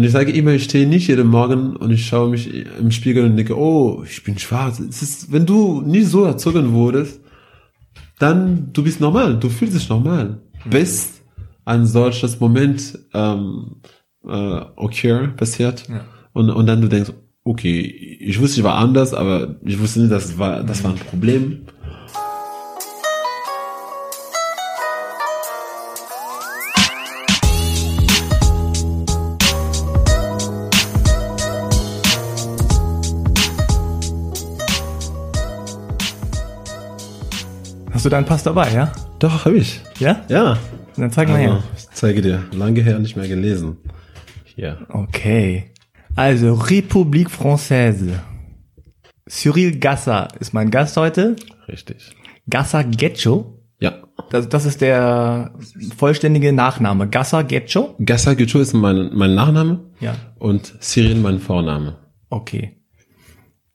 Und ich sage immer, ich stehe nicht jeden Morgen und ich schaue mich im Spiegel und denke, oh, ich bin schwarz. Ist, wenn du nie so erzogen wurdest, dann du bist normal, du fühlst dich normal. Bis ein solches Moment ähm, äh, okay passiert Ja. und, und dann du denkst, okay, ich wusste, ich war anders, aber ich wusste nicht, das war, das war ein Problem. Hast du deinen Pass dabei, ja? Doch, habe ich. Ja? Ja. Dann zeig mal Also, her. ich zeige dir. Lange her nicht mehr gelesen. Hier. Okay. Also, République Française. Cyril Gassa ist mein Gast heute. Richtig. Gassa Getcho. Ja. Das, das ist der vollständige Nachname. Gassa Getcho? Gassa Gücho ist mein, mein Nachname Ja. und Cyril mein Vorname. Okay.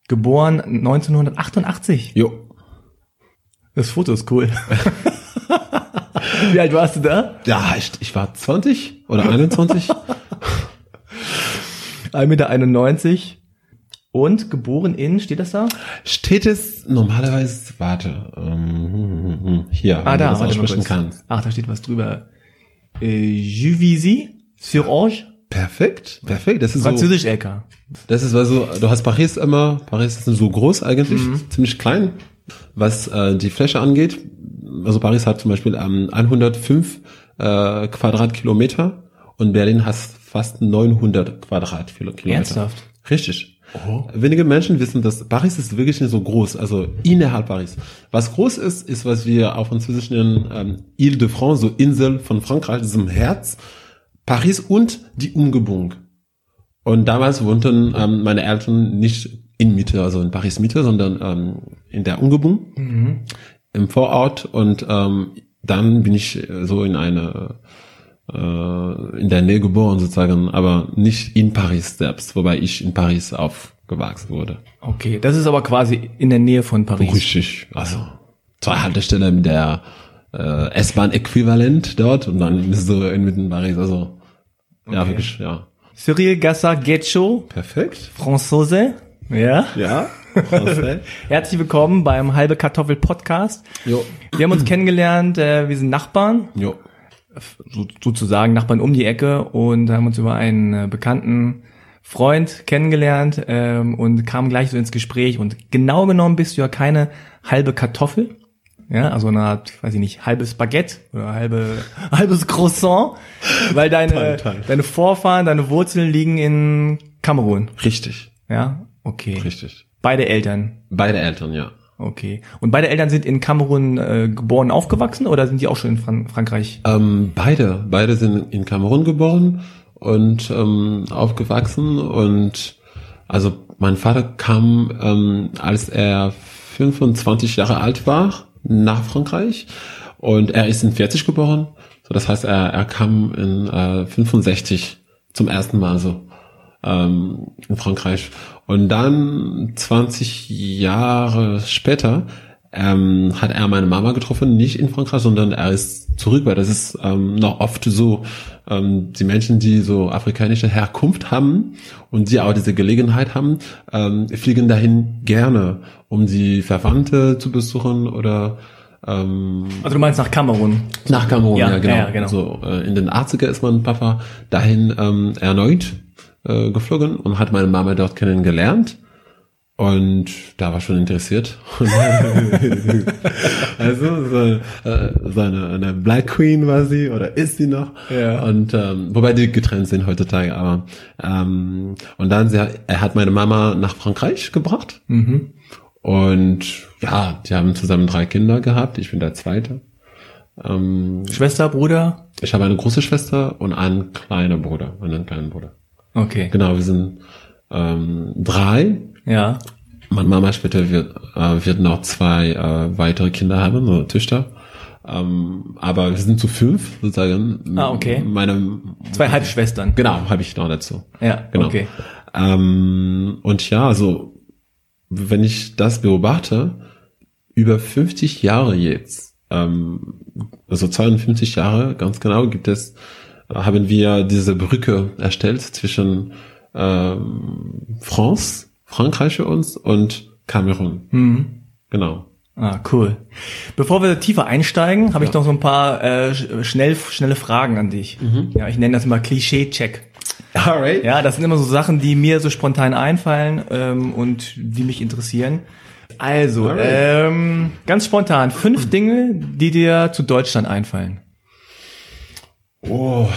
Geboren 1988. Jo. Das Foto ist cool. Wie alt warst du da? Ja, ich, ich war 20 oder 21. 1,91 Meter. Und geboren in, steht das da? Steht es normalerweise, warte, ähm, hm, hm, hm, hier, Ah, wenn da, du das aussprechen kannst. Ach, da steht was drüber. Äh, Juvisy sur Orge, Perfekt, perfekt. Das ist so, Französisch LK. das ist also, du hast Paris immer, Paris ist so groß eigentlich, Mhm. ziemlich klein, was äh, die Fläche angeht. Also Paris hat zum Beispiel ähm, 105 äh, Quadratkilometer und Berlin hat fast 900 Quadratkilometer. Ernsthaft? Richtig. Oh. Wenige Menschen wissen, dass Paris ist wirklich nicht so groß, also innerhalb Paris. Was groß ist, ist, was wir auf Französisch nennen ähm, Ile-de-France, so Insel von Frankreich, das ist im Herz, Paris und die Umgebung. Und damals wohnten ähm, meine Eltern nicht in Mitte, also in Paris Mitte, sondern ähm, in der Umgebung, im Vorort. Und ähm, dann bin ich äh, so in eine äh, in der Nähe geboren sozusagen, aber nicht in Paris selbst, wobei ich in Paris aufgewachsen wurde. Okay, das ist aber quasi in der Nähe von Paris. Richtig. Also zwei Haltestellen mit der äh, S-Bahn-Äquivalent dort und dann bist du inmitten Paris. Also ja, Okay. wirklich, ja. Cyril Gassa Getcho, Perfekt. Franzose. Ja. Ja. Herzlich willkommen beim Halbe Kartoffel Podcast. jo. Wir haben uns kennengelernt, äh, wir sind Nachbarn, Jo. so, sozusagen Nachbarn um die Ecke und haben uns über einen äh, bekannten Freund kennengelernt ähm, und kamen gleich so ins Gespräch. Und genau genommen bist du ja keine halbe Kartoffel, ja, also eine Art, weiß ich nicht, halbes Baguette oder halbe, halbes Croissant, weil deine, Teil, Teil. deine Vorfahren, deine Wurzeln liegen in Kamerun, Richtig. ja, okay. Richtig. Beide Eltern, Beide Eltern, ja. okay. Und beide Eltern sind in Kamerun äh, geboren, aufgewachsen oder sind die auch schon in Fran Frankreich? Ähm, beide, beide sind in Kamerun geboren und ähm, aufgewachsen und also mein Vater kam, ähm, als er 25 Jahre alt war, nach Frankreich und er ist in 40 geboren. So, das heißt, er, er kam in äh, 65 zum ersten Mal so ähm, in Frankreich. Und dann 20 Jahre später ähm, hat er meine Mama getroffen, nicht in Frankreich, sondern er ist zurück, weil das ist ähm, noch oft so, ähm, die Menschen, die so afrikanische Herkunft haben und die auch diese Gelegenheit haben, ähm, fliegen dahin gerne, um die Verwandte zu besuchen oder ähm, Also du meinst nach Kamerun? nach Kamerun, Ja, ja, genau. ja, genau. So, äh, in den 80er ist mein Papa dahin ähm, erneut äh, geflogen und hat meine Mama dort kennengelernt. Und da war schon interessiert. also so, äh, so eine, eine Black Queen war sie oder ist sie noch. Ja. Und ähm, wobei die getrennt sind heutzutage, aber ähm, und dann sie, er hat meine Mama nach Frankreich gebracht. Mhm. Und ja, die haben zusammen drei Kinder gehabt. Ich bin der Zweite. Ähm, Schwester, Bruder? ich habe eine große Schwester und einen kleinen Bruder, einen kleinen Bruder. Okay. Genau, wir sind ähm, drei. Ja. Meine Mama später wird, äh, wird noch zwei äh, weitere Kinder haben, so Töchter. Ähm, aber wir sind zu fünf sozusagen. Ah, okay. Meine, Zwei Halbschwestern. genau, habe ich noch dazu. Ja, Genau. okay. Ähm, und ja, also wenn ich das beobachte, über 50 Jahre jetzt, ähm, also 52 Jahre ganz genau, gibt es haben wir diese Brücke erstellt zwischen ähm, France, Frankreich für uns und Kamerun. Mhm. Genau. Ah, cool. Bevor wir tiefer einsteigen, habe ich noch so ein paar äh, sch- schnell, schnelle Fragen an dich. Ja, ich nenne das mal Klischee-Check. Alright. Ja, das sind immer so Sachen, die mir so spontan einfallen ähm, und die mich interessieren. Also, Alright. ähm, ganz spontan, fünf Dinge, die dir zu Deutschland einfallen. Oh,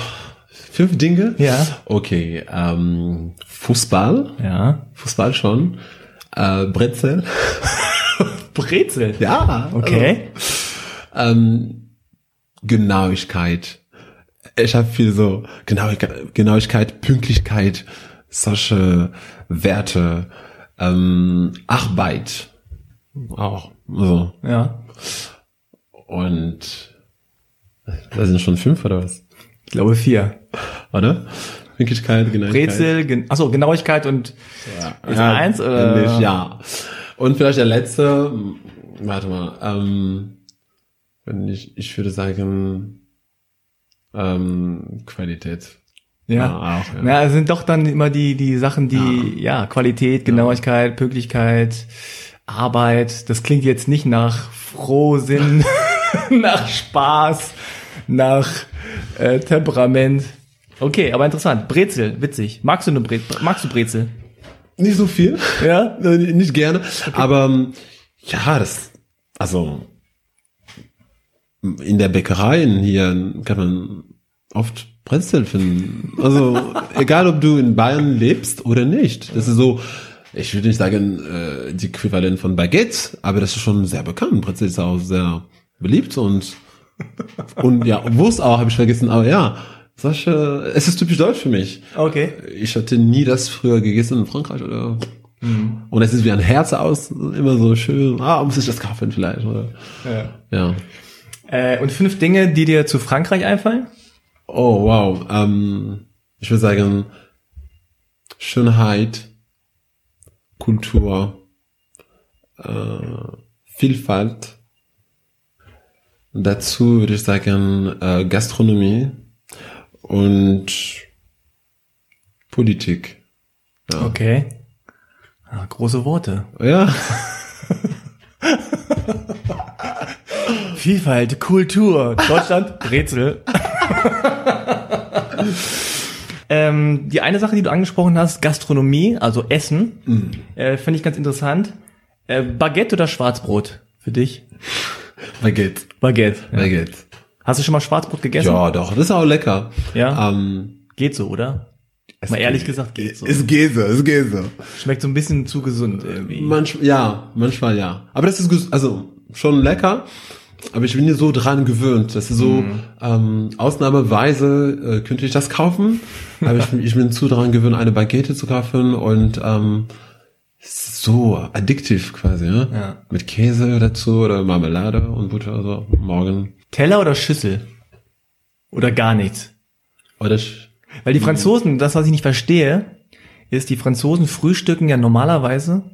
fünf Dinge? Ja. Okay, ähm, Fußball, Ja. Fußball schon, äh, Brezel. Brezel. Ja. Okay. Also, ähm, Genauigkeit. Ich habe viel so Genauigkeit, Genauigkeit, Pünktlichkeit, solche Werte, ähm, Arbeit auch. So. Ja. Und das sind schon fünf oder was? Ich glaube vier. Oder? Pünktlichkeit, Genauigkeit. Brezel, gen achso, Genauigkeit und ist eins oder? ähnlich, ja. Und vielleicht der letzte, warte mal, ähm, wenn ich, ich würde sagen, ähm, Qualität. Ja. Ah, auch, ja. Na, es sind doch dann immer die, die Sachen, die, ja, Qualität, Genauigkeit, Pünktlichkeit, Arbeit. Das klingt jetzt nicht nach Frohsinn, nach Spaß, nach äh, Temperament. Okay, aber interessant. Brezel, witzig. Magst du eine Bre magst du Brezel? Nicht so viel. Ja? Äh, Nicht gerne. Aber ähm, ja, das, also in der Bäckerei hier kann man oft Brezel finden. Also egal, ob du in Bayern lebst oder nicht. Das ist so, ich würde nicht sagen, äh, die Äquivalent von Baguette, aber das ist schon sehr bekannt. Brezel ist auch sehr beliebt und und ja, Wurst auch, habe ich vergessen, aber ja, solche, es ist typisch deutsch für mich. Okay. Ich hatte nie das früher gegessen in Frankreich oder. Und es ist wie ein Herz aus, immer so schön. Ah, muss ich das kaufen vielleicht oder? Ja. Ja. Äh, und fünf Dinge, die dir zu Frankreich einfallen? Oh wow. Ähm, ich würde sagen Schönheit, Kultur, äh, Vielfalt. Dazu würde ich sagen äh, Gastronomie und Politik. Ja. Okay. Ah, große Worte. Ja. Vielfalt, Kultur, Deutschland, Brezel. ähm, die eine Sache, die du angesprochen hast, Gastronomie, also Essen, äh, finde ich ganz interessant. Äh, Baguette oder Schwarzbrot für dich? Baguette. Baguette. Ja. Baguette. Hast du schon mal Schwarzbrot gegessen? Ja, doch, das ist auch lecker. Ja? Ähm, Geht so, oder? Mal ehrlich gesagt, geht so. Ist Käse, ist Käse. Schmeckt so ein bisschen zu gesund irgendwie. Manchmal, ja, manchmal ja. Aber das ist also schon lecker. Aber ich bin hier so dran gewöhnt. Das ist so Mhm. ähm, ausnahmeweise äh, könnte ich das kaufen. Aber ich, bin- ich bin zu dran gewöhnt, eine Baguette zu kaufen und ähm, es so addiktiv quasi. Ne? Ja. Mit Käse dazu oder Marmelade und Butter. So morgen. Teller oder Schüssel? Oder gar nichts? Oder ich, Weil die Franzosen, das was ich nicht verstehe, ist, die Franzosen frühstücken ja normalerweise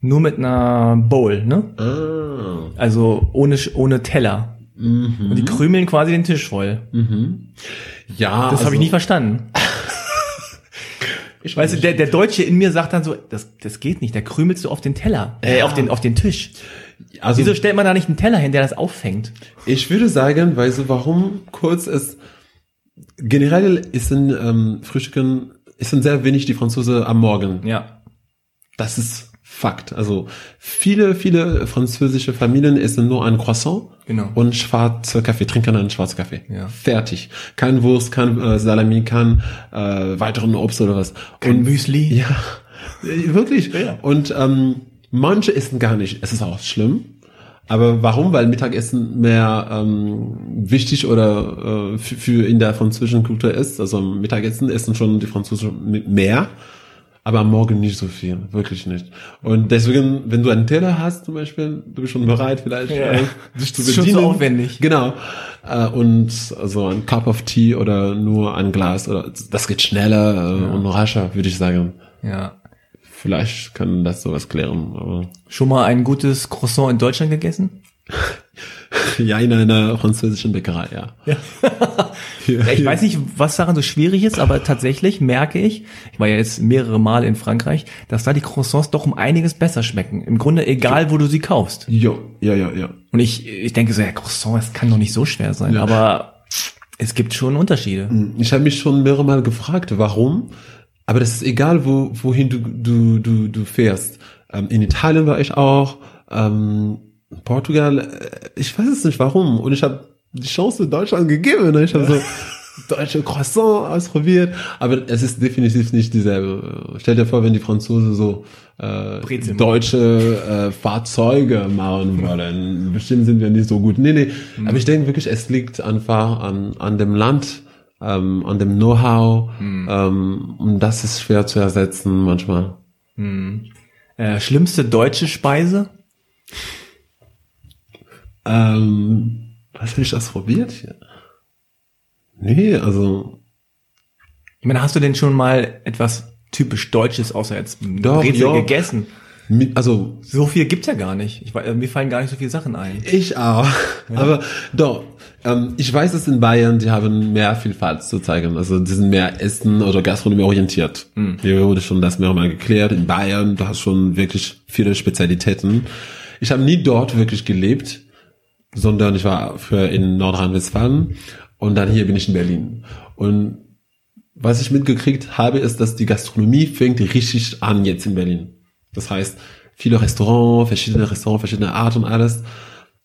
nur mit einer Bowl, ne? ah, Also ohne, Sch- ohne Teller. mhm, Und die krümeln quasi den Tisch voll. mhm. Ja, Das habe ich nie verstanden. Ich Weißt du, der, der Deutsche in mir sagt dann so, das, das geht nicht, da krümelst du auf den Teller, äh, Ja. auf den, auf den Tisch. also, Wieso stellt man da nicht einen Teller hin, der das auffängt? Ich würde sagen, weißt du, warum kurz ist, generell ist in ähm, Frühstücken, ist in sehr wenig die Franzose am Morgen. Ja. Das ist Fakt. Also viele, viele französische Familien essen nur ein Croissant Genau. und schwarze Kaffee, trinken einen schwarzen Kaffee. Ja. Fertig. Kein Wurst, kein äh, Salami, kein äh, weiteren Obst oder was. Kein und, Müsli. Ja, wirklich. Ja. Und ähm, manche essen gar nicht. Es ist auch schlimm. Aber warum? Weil Mittagessen mehr ähm, wichtig oder äh, für, für in der französischen Kultur ist. Also Mittagessen essen schon die Franzosen mehr, aber am Morgen nicht so viel, wirklich nicht. Und deswegen, wenn du einen Teller hast zum Beispiel, du bist schon bereit vielleicht Ja. äh, dich zu Das ist schon bedienen. so aufwendig. Genau. Äh, und so ein Cup of Tea oder nur ein Glas oder das geht schneller äh, und rascher, würde ich sagen. Ja. Vielleicht kann das sowas klären. Aber Schon mal ein gutes Croissant in Deutschland gegessen? Ja, in einer französischen Bäckerei, ja. Ja. ich weiß nicht, was daran so schwierig ist, aber tatsächlich merke ich, ich war ja jetzt mehrere Male in Frankreich, dass da die Croissants doch um einiges besser schmecken. Im Grunde egal, wo du sie kaufst. Ja, ja, ja, ja. Und ich, ich denke so, ja, Croissant, das kann doch nicht so schwer sein. Ja. Aber es gibt schon Unterschiede. Ich habe mich schon mehrere Mal gefragt, warum. Aber das ist egal, wo, wohin du, du, du, du fährst. Ähm, in Italien war ich auch, ähm, Portugal, äh, ich weiß es nicht warum. Und ich habe die Chance Deutschland gegeben. Ne? Ich habe so deutsche Croissant ausprobiert, aber es ist definitiv nicht dieselbe. Stell dir vor, wenn die Franzosen so äh, Brezel. deutsche äh, Fahrzeuge machen wollen. Bestimmt sind wir nicht so gut. Nee, nee. Aber ich denke wirklich, es liegt einfach an, an dem Land, ähm, an dem Know-how. Ähm, und das ist schwer zu ersetzen manchmal. Äh, schlimmste deutsche Speise? Ähm, was habe ich das probiert? Nee, also Ich meine, hast du denn schon mal etwas typisch Deutsches außer jetzt Doch, Brezel ja. gegessen? also So viel gibt's ja gar nicht. Ich, wei- mir fallen gar nicht so viele Sachen ein. ich auch. Aber doch, ähm, ich weiß, dass in Bayern, die haben mehr Vielfalt zu zeigen. Also die sind mehr Essen oder Gastronomie orientiert. Hier wurde schon das mehrmals geklärt. In Bayern, du hast schon wirklich viele Spezialitäten. Ich habe nie dort wirklich gelebt, sondern ich war für in Nordrhein-Westfalen und dann hier bin ich in Berlin. Und was ich mitgekriegt habe, ist, dass die Gastronomie fängt richtig an jetzt in Berlin. Das heißt, viele Restaurants, verschiedene Restaurants, verschiedene Art und alles.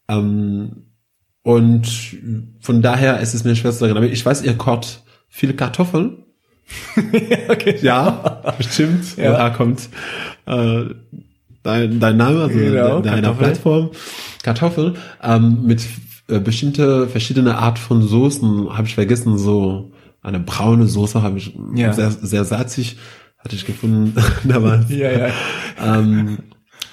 Ähm, und von daher ist es mir schwer zu sagen. Aber ich weiß, ihr kocht viele Kartoffeln. okay. Ja, bestimmt. Ja. Woher kommt äh, dein, dein Name, also Genau, de- deiner Kartoffel. Plattform? Kartoffel ähm, mit äh, bestimmte verschiedene Art von Soßen. Habe ich vergessen, so eine braune Soße habe ich Ja. sehr, sehr salzig hatte ich gefunden damals. Ja, ja. Ähm,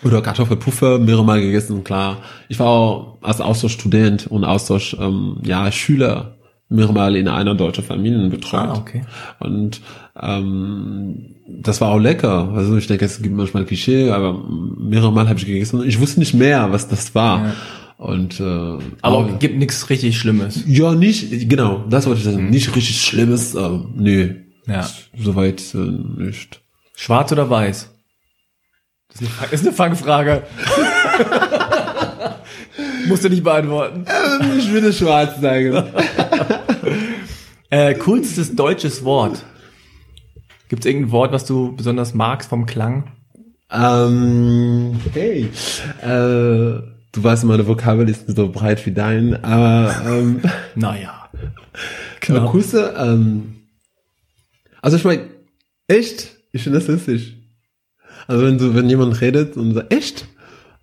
oder Kartoffelpuffer mehrere Mal gegessen, klar. Ich war auch als Austauschstudent und Austausch, ähm, ja, Schüler mehrere Mal in einer deutschen Familie betreut. Ah, okay. Und ähm, das war auch lecker. Also ich denke, es gibt manchmal Klischee, aber mehrere Mal habe ich gegessen ich wusste nicht mehr, was das war. Ja. Und äh, Aber auch- gibt nichts richtig Schlimmes. ja, nicht, genau, das wollte ich sagen. Nicht richtig Schlimmes, äh, nee. Ja. Soweit äh, nicht. Schwarz oder weiß? Das ist eine, Fang- ist eine Fangfrage. Musst du nicht beantworten. Ich würde schwarz sagen. Äh, coolstes deutsches Wort. Gibt es irgendein Wort, was du besonders magst vom Klang? Ähm, hey, äh, du weißt, meine Vokabel ist nicht so breit wie dein, aber ähm, Naja. genau. Kusse, ähm, also ich meine, echt, ich finde das lustig. Also wenn du, wenn jemand redet und sagt, echt?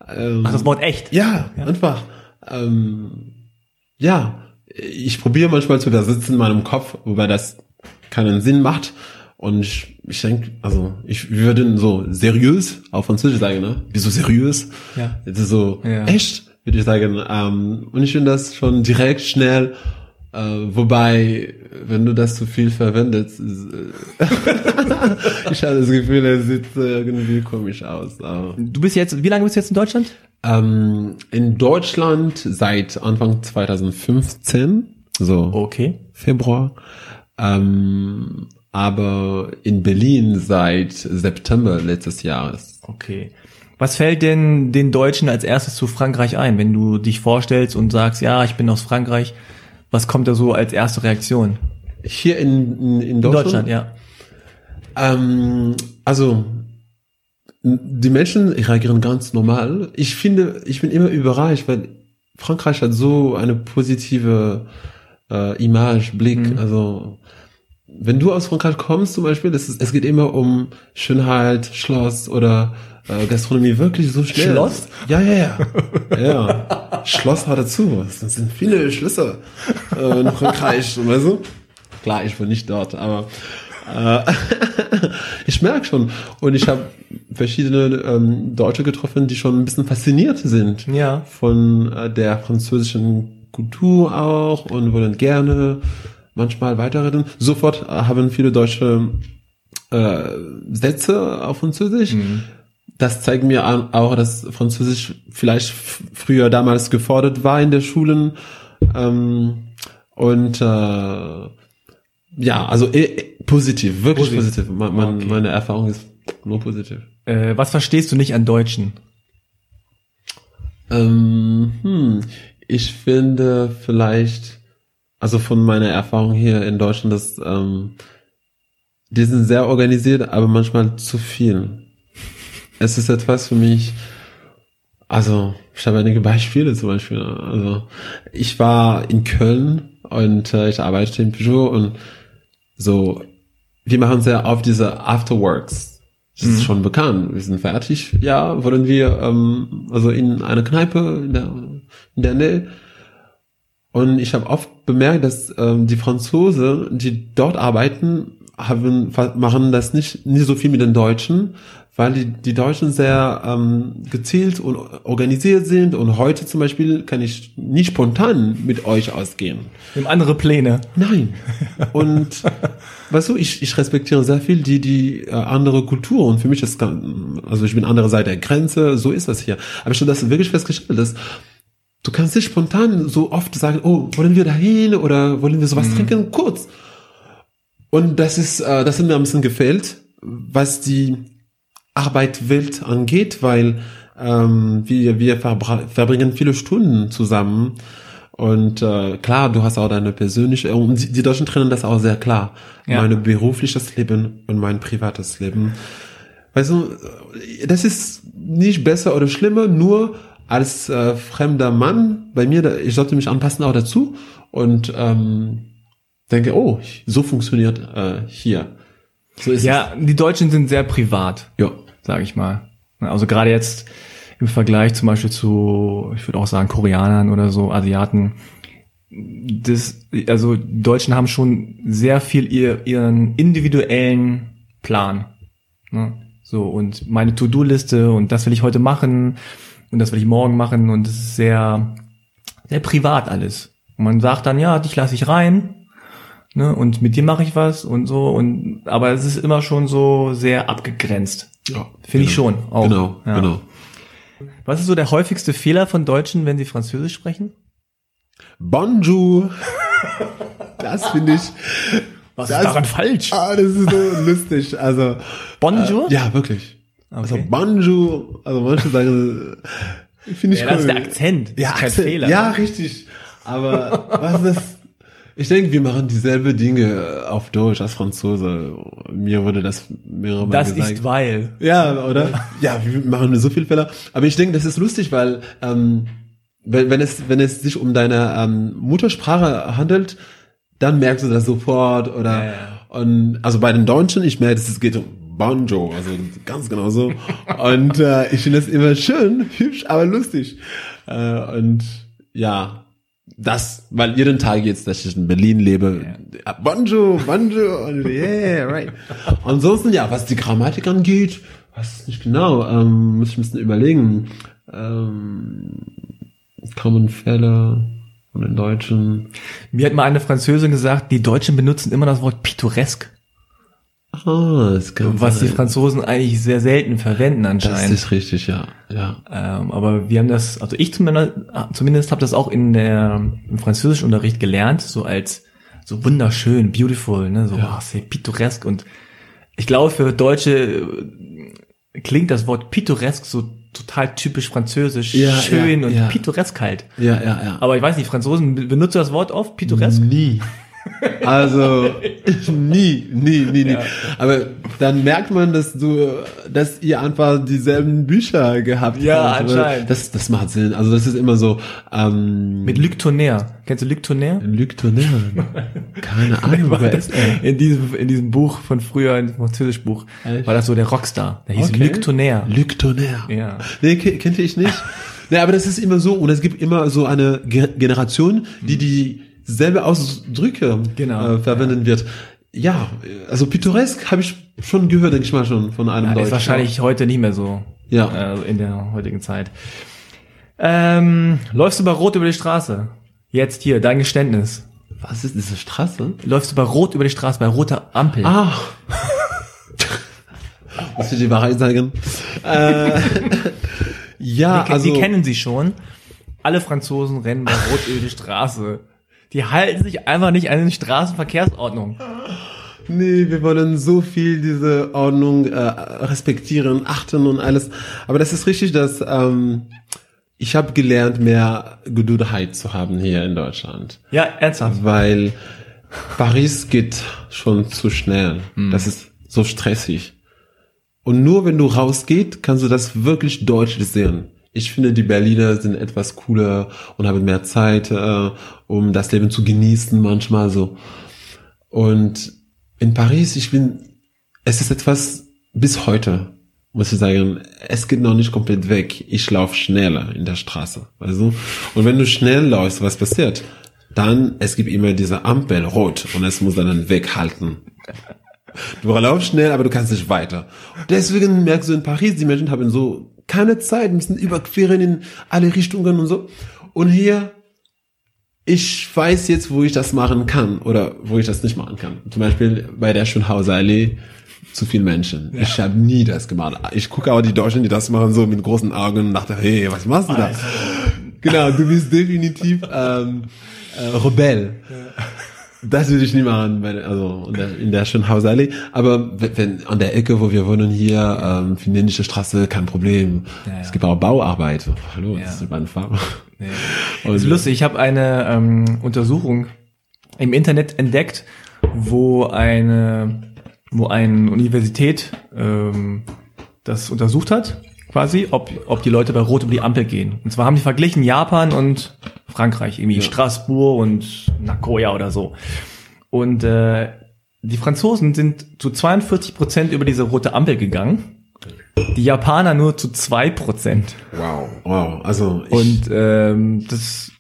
Ähm, Ach, das Wort echt? ja, einfach. Ähm, ja, ich probiere manchmal zu übersetzen in meinem Kopf, wobei das keinen Sinn macht. Und ich, ich denke, also ich würde so seriös auf Französisch sagen, ne? Wieso seriös? Ja. Das ist so Ja. echt, würde ich sagen. Ähm, und ich finde das schon direkt schnell. Äh, wobei, wenn du das zu viel verwendest, ist, äh, ich habe das Gefühl, es sieht äh, irgendwie komisch aus. Aber, Du bist jetzt, wie lange bist du jetzt in Deutschland? Ähm, in Deutschland seit Anfang 2015, so Okay. Februar, ähm, aber in Berlin seit September letztes Jahres. Okay. Was fällt denn den Deutschen als erstes zu Frankreich ein, wenn du dich vorstellst und sagst, ja, ich bin aus Frankreich? Was kommt da so als erste Reaktion? Hier in, in, in In Deutschland? Deutschland, ja. Ähm, also die Menschen reagieren ganz normal. Ich finde, ich bin immer überrascht, weil Frankreich hat so eine positive äh, Image, Blick. Also wenn du aus Frankreich kommst zum Beispiel, ist, es geht immer um Schönheit, Schloss oder äh, Gastronomie wirklich so schnell. Schloss? Ja, ja, ja. ja. Schloss hat dazu. Es sind viele Schlösser äh, in Frankreich, weißt du? Klar, ich bin nicht dort, aber ich merke schon. Und ich habe verschiedene ähm, Deutsche getroffen, die schon ein bisschen fasziniert sind Ja. von äh, der französischen Kultur auch und wollen gerne manchmal weiterreden. Sofort äh, haben viele Deutsche äh, Sätze auf Französisch. das zeigt mir auch, dass Französisch vielleicht früher damals gefordert war in der Schulen. Ähm, und äh, ja, also eh, eh, positiv, wirklich Positiv. positiv. Man, man, Okay. Meine Erfahrung ist nur positiv. Äh, was verstehst du nicht an Deutschen? Ähm, hm, ich finde vielleicht, also von meiner Erfahrung hier in Deutschland, dass ähm, die sind sehr organisiert, aber manchmal zu viel. Es ist etwas für mich, also ich habe einige Beispiele zum Beispiel. Also ich war in Köln und äh, ich arbeitete in Peugeot und so, wir machen sehr oft diese Afterworks. Das ist schon bekannt. Wir sind fertig. Ja, wollen wir ähm, also in einer Kneipe in der, in der Nähe. Und ich habe oft bemerkt, dass ähm, die Franzosen, die dort arbeiten, haben, machen das nicht, nicht so viel mit den Deutschen, weil die, die Deutschen sehr ähm, gezielt und organisiert sind. Und heute zum Beispiel kann ich nicht spontan mit euch ausgehen. Wir haben andere Pläne. Nein. Und weißt du, ich, ich respektiere sehr viel die, die äh, andere Kultur und für mich ist ganz, also ich bin andere Seite der Grenze, so ist das hier. Aber ich habe das wirklich festgestellt, dass du kannst nicht spontan so oft sagen, oh, wollen wir dahin oder wollen wir sowas trinken? Kurz. Und das ist, äh, das hat mir ein bisschen gefällt, was die Arbeitwelt angeht, weil ähm, wir, wir verbringen viele Stunden zusammen. Und äh, klar, du hast auch deine persönliche, und die, die Deutschen trennen das auch sehr klar. Ja. Mein berufliches Leben und mein privates Leben. Weißt du, das ist nicht besser oder schlimmer, nur als äh, fremder Mann, bei mir, ich sollte mich anpassen auch dazu und ähm, denke, oh, so funktioniert äh, hier. So Ja, die Deutschen sind sehr privat, es. Ja. Sage ich mal. Also gerade jetzt im Vergleich zum Beispiel zu, ich würde auch sagen, Koreanern oder so, Asiaten. Das, also Deutschen haben schon sehr viel ihr, ihren individuellen Plan. Ne? So, und meine To-Do-Liste und das will ich heute machen und das will ich morgen machen und es ist sehr, sehr privat alles. Und man sagt dann, ja, dich lasse ich rein, ne, und mit dir mache ich was und so und aber es ist immer schon so sehr abgegrenzt. Ja Finde ich schon auch. Genau, Ja. genau. Was ist so der häufigste Fehler von Deutschen, wenn sie Französisch sprechen? Bonjour. Das finde ich. Was Das- ist daran falsch? Ah, das ist so lustig. Also. Bonjour? Äh, ja, wirklich. Also Okay. Bonjour. Also manche sagen, äh, finde ich Ja, cool. das ist der Akzent. Das Ja, ist kein Akzent. Fehler. Ja, richtig. Aber was ist das? Ich denke, wir machen dieselbe Dinge auf Deutsch als Franzose. Mir wurde das mehrere Mal Das gesagt. ist weil. Ja, oder? Ja, wir machen so viele Fehler. Aber ich denke, das ist lustig, weil ähm, wenn, wenn es wenn es sich um deine ähm, Muttersprache handelt, dann merkst du das sofort oder Ja, ja. und also bei den Deutschen, ich merke, es geht um Banjo, also ganz genau so. und äh, ich finde das immer schön, hübsch, aber lustig. Äh, und ja, das, weil jeden Tag jetzt, dass ich in Berlin lebe, ja. Bonjour, bonjour, yeah, right. Ansonsten, ja, was die Grammatik angeht, weiß nicht genau, ähm, muss ich ein bisschen überlegen. Ähm, Common Fälle von den Deutschen. Mir hat mal eine Französin gesagt, die Deutschen benutzen immer das Wort pittoresk, Ah, das kann was die sein. Franzosen eigentlich sehr selten verwenden Das anscheinend. ist richtig, ja, ja. Ähm, aber wir haben das, also ich zumindest, zumindest habe das auch in der im Französischunterricht gelernt, so als so wunderschön, beautiful, ne, so Ja. ah, c'est pittoresk und ich glaube für Deutsche äh, klingt das Wort pittoresk so total typisch französisch, Ja, schön ja, und pittoresk halt. Ja, ja, ja. Aber ich weiß nicht, Franzosen be- benutzen das Wort oft pittoresk? Nie. Also nie, nie, nie, nie. Ja. Aber dann merkt man, dass du, dass ihr einfach dieselben Bücher gehabt Ja, habt. anscheinend. Das, das macht Sinn. Also das ist immer so. Ähm, Mit Luc Tonnerre. Kennst du Luc Tonnerre? Luc Tonnerre. Keine Ahnung, ist er? In diesem, in diesem Buch von früher, in diesem Französischbuch, Echt? war das so der Rockstar. Der hieß Okay. Luc Tonnerre. Luc Tonnerre. Ja. Nee, ke- kannte ich nicht. nee, aber das ist immer so. Und es gibt immer so eine Ge Generation, die dieselbe Ausdrücke Genau, äh, verwenden wird. Ja, also pittoresk habe ich schon gehört, denke ich mal schon, von einem Ja, Deutschen. ist wahrscheinlich heute nicht mehr so. Ja. Äh, in der heutigen Zeit. Ähm, läufst du bei Rot über die Straße? Jetzt hier, dein Geständnis. Was ist diese Straße? Läufst du bei Rot über die Straße, bei roter Ampel? Ah. Muss ich die Wahrheit sagen? äh, ja, die, also die kennen sie schon. Alle Franzosen rennen bei Rotöl die Straße. Die halten sich einfach nicht an den Straßenverkehrsordnung. Nee, wir wollen so viel diese Ordnung äh, respektieren, achten und alles. Aber das ist richtig, dass ähm, ich habe gelernt, mehr Geduldheit zu haben hier in Deutschland. Ja, ernsthaft. Weil Paris geht schon zu schnell. Hm. Das ist so stressig. Und nur wenn du rausgeht, kannst du das wirklich deutlich sehen. Ich finde, die Berliner sind etwas cooler und haben mehr Zeit, äh, um das Leben zu genießen manchmal so. Und in Paris, ich bin, es ist etwas bis heute, muss ich sagen, es geht noch nicht komplett weg. Ich laufe schneller in der Straße, du? Und wenn du schnell läufst, was passiert? Dann, es gibt immer diese Ampel rot und es muss dann weghalten. Du laufst schnell, aber du kannst nicht weiter. Deswegen merkst du in Paris, die Menschen haben so keine Zeit, müssen überqueren in alle Richtungen und so. Und hier, ich weiß jetzt, wo ich das machen kann oder wo ich das nicht machen kann. Zum Beispiel bei der Schönhauser Allee zu viel Menschen. Ja. Ich habe nie das gemacht. Ich gucke aber die Deutschen, die das machen, so mit großen Augen und dachte, hey, was machst du da? Also. Genau, du bist definitiv ähm, äh, Rebell. Ja. Das würde ich nie machen, bei, also in der, in der Schönhauser Allee. Aber wenn, wenn an der Ecke, wo wir wohnen hier, ähm, Finländische Straße, kein Problem. Ja, ja. Es gibt auch Bauarbeit. Hallo, ja. das ist meine Farbe. Ja. Und, das ist lustig. Ich habe eine ähm, Untersuchung im Internet entdeckt, wo eine, wo eine Universität ähm, das untersucht hat, quasi, ob, ob die Leute bei Rot über die Ampel gehen. Und zwar haben die verglichen Japan und Frankreich, irgendwie ja. Straßburg und Nagoya oder so. Und äh, die Franzosen sind zu 42 Prozent über diese rote Ampel gegangen. Die Japaner nur zu zwei Prozent. Wow, wow. Also ich und ähm, das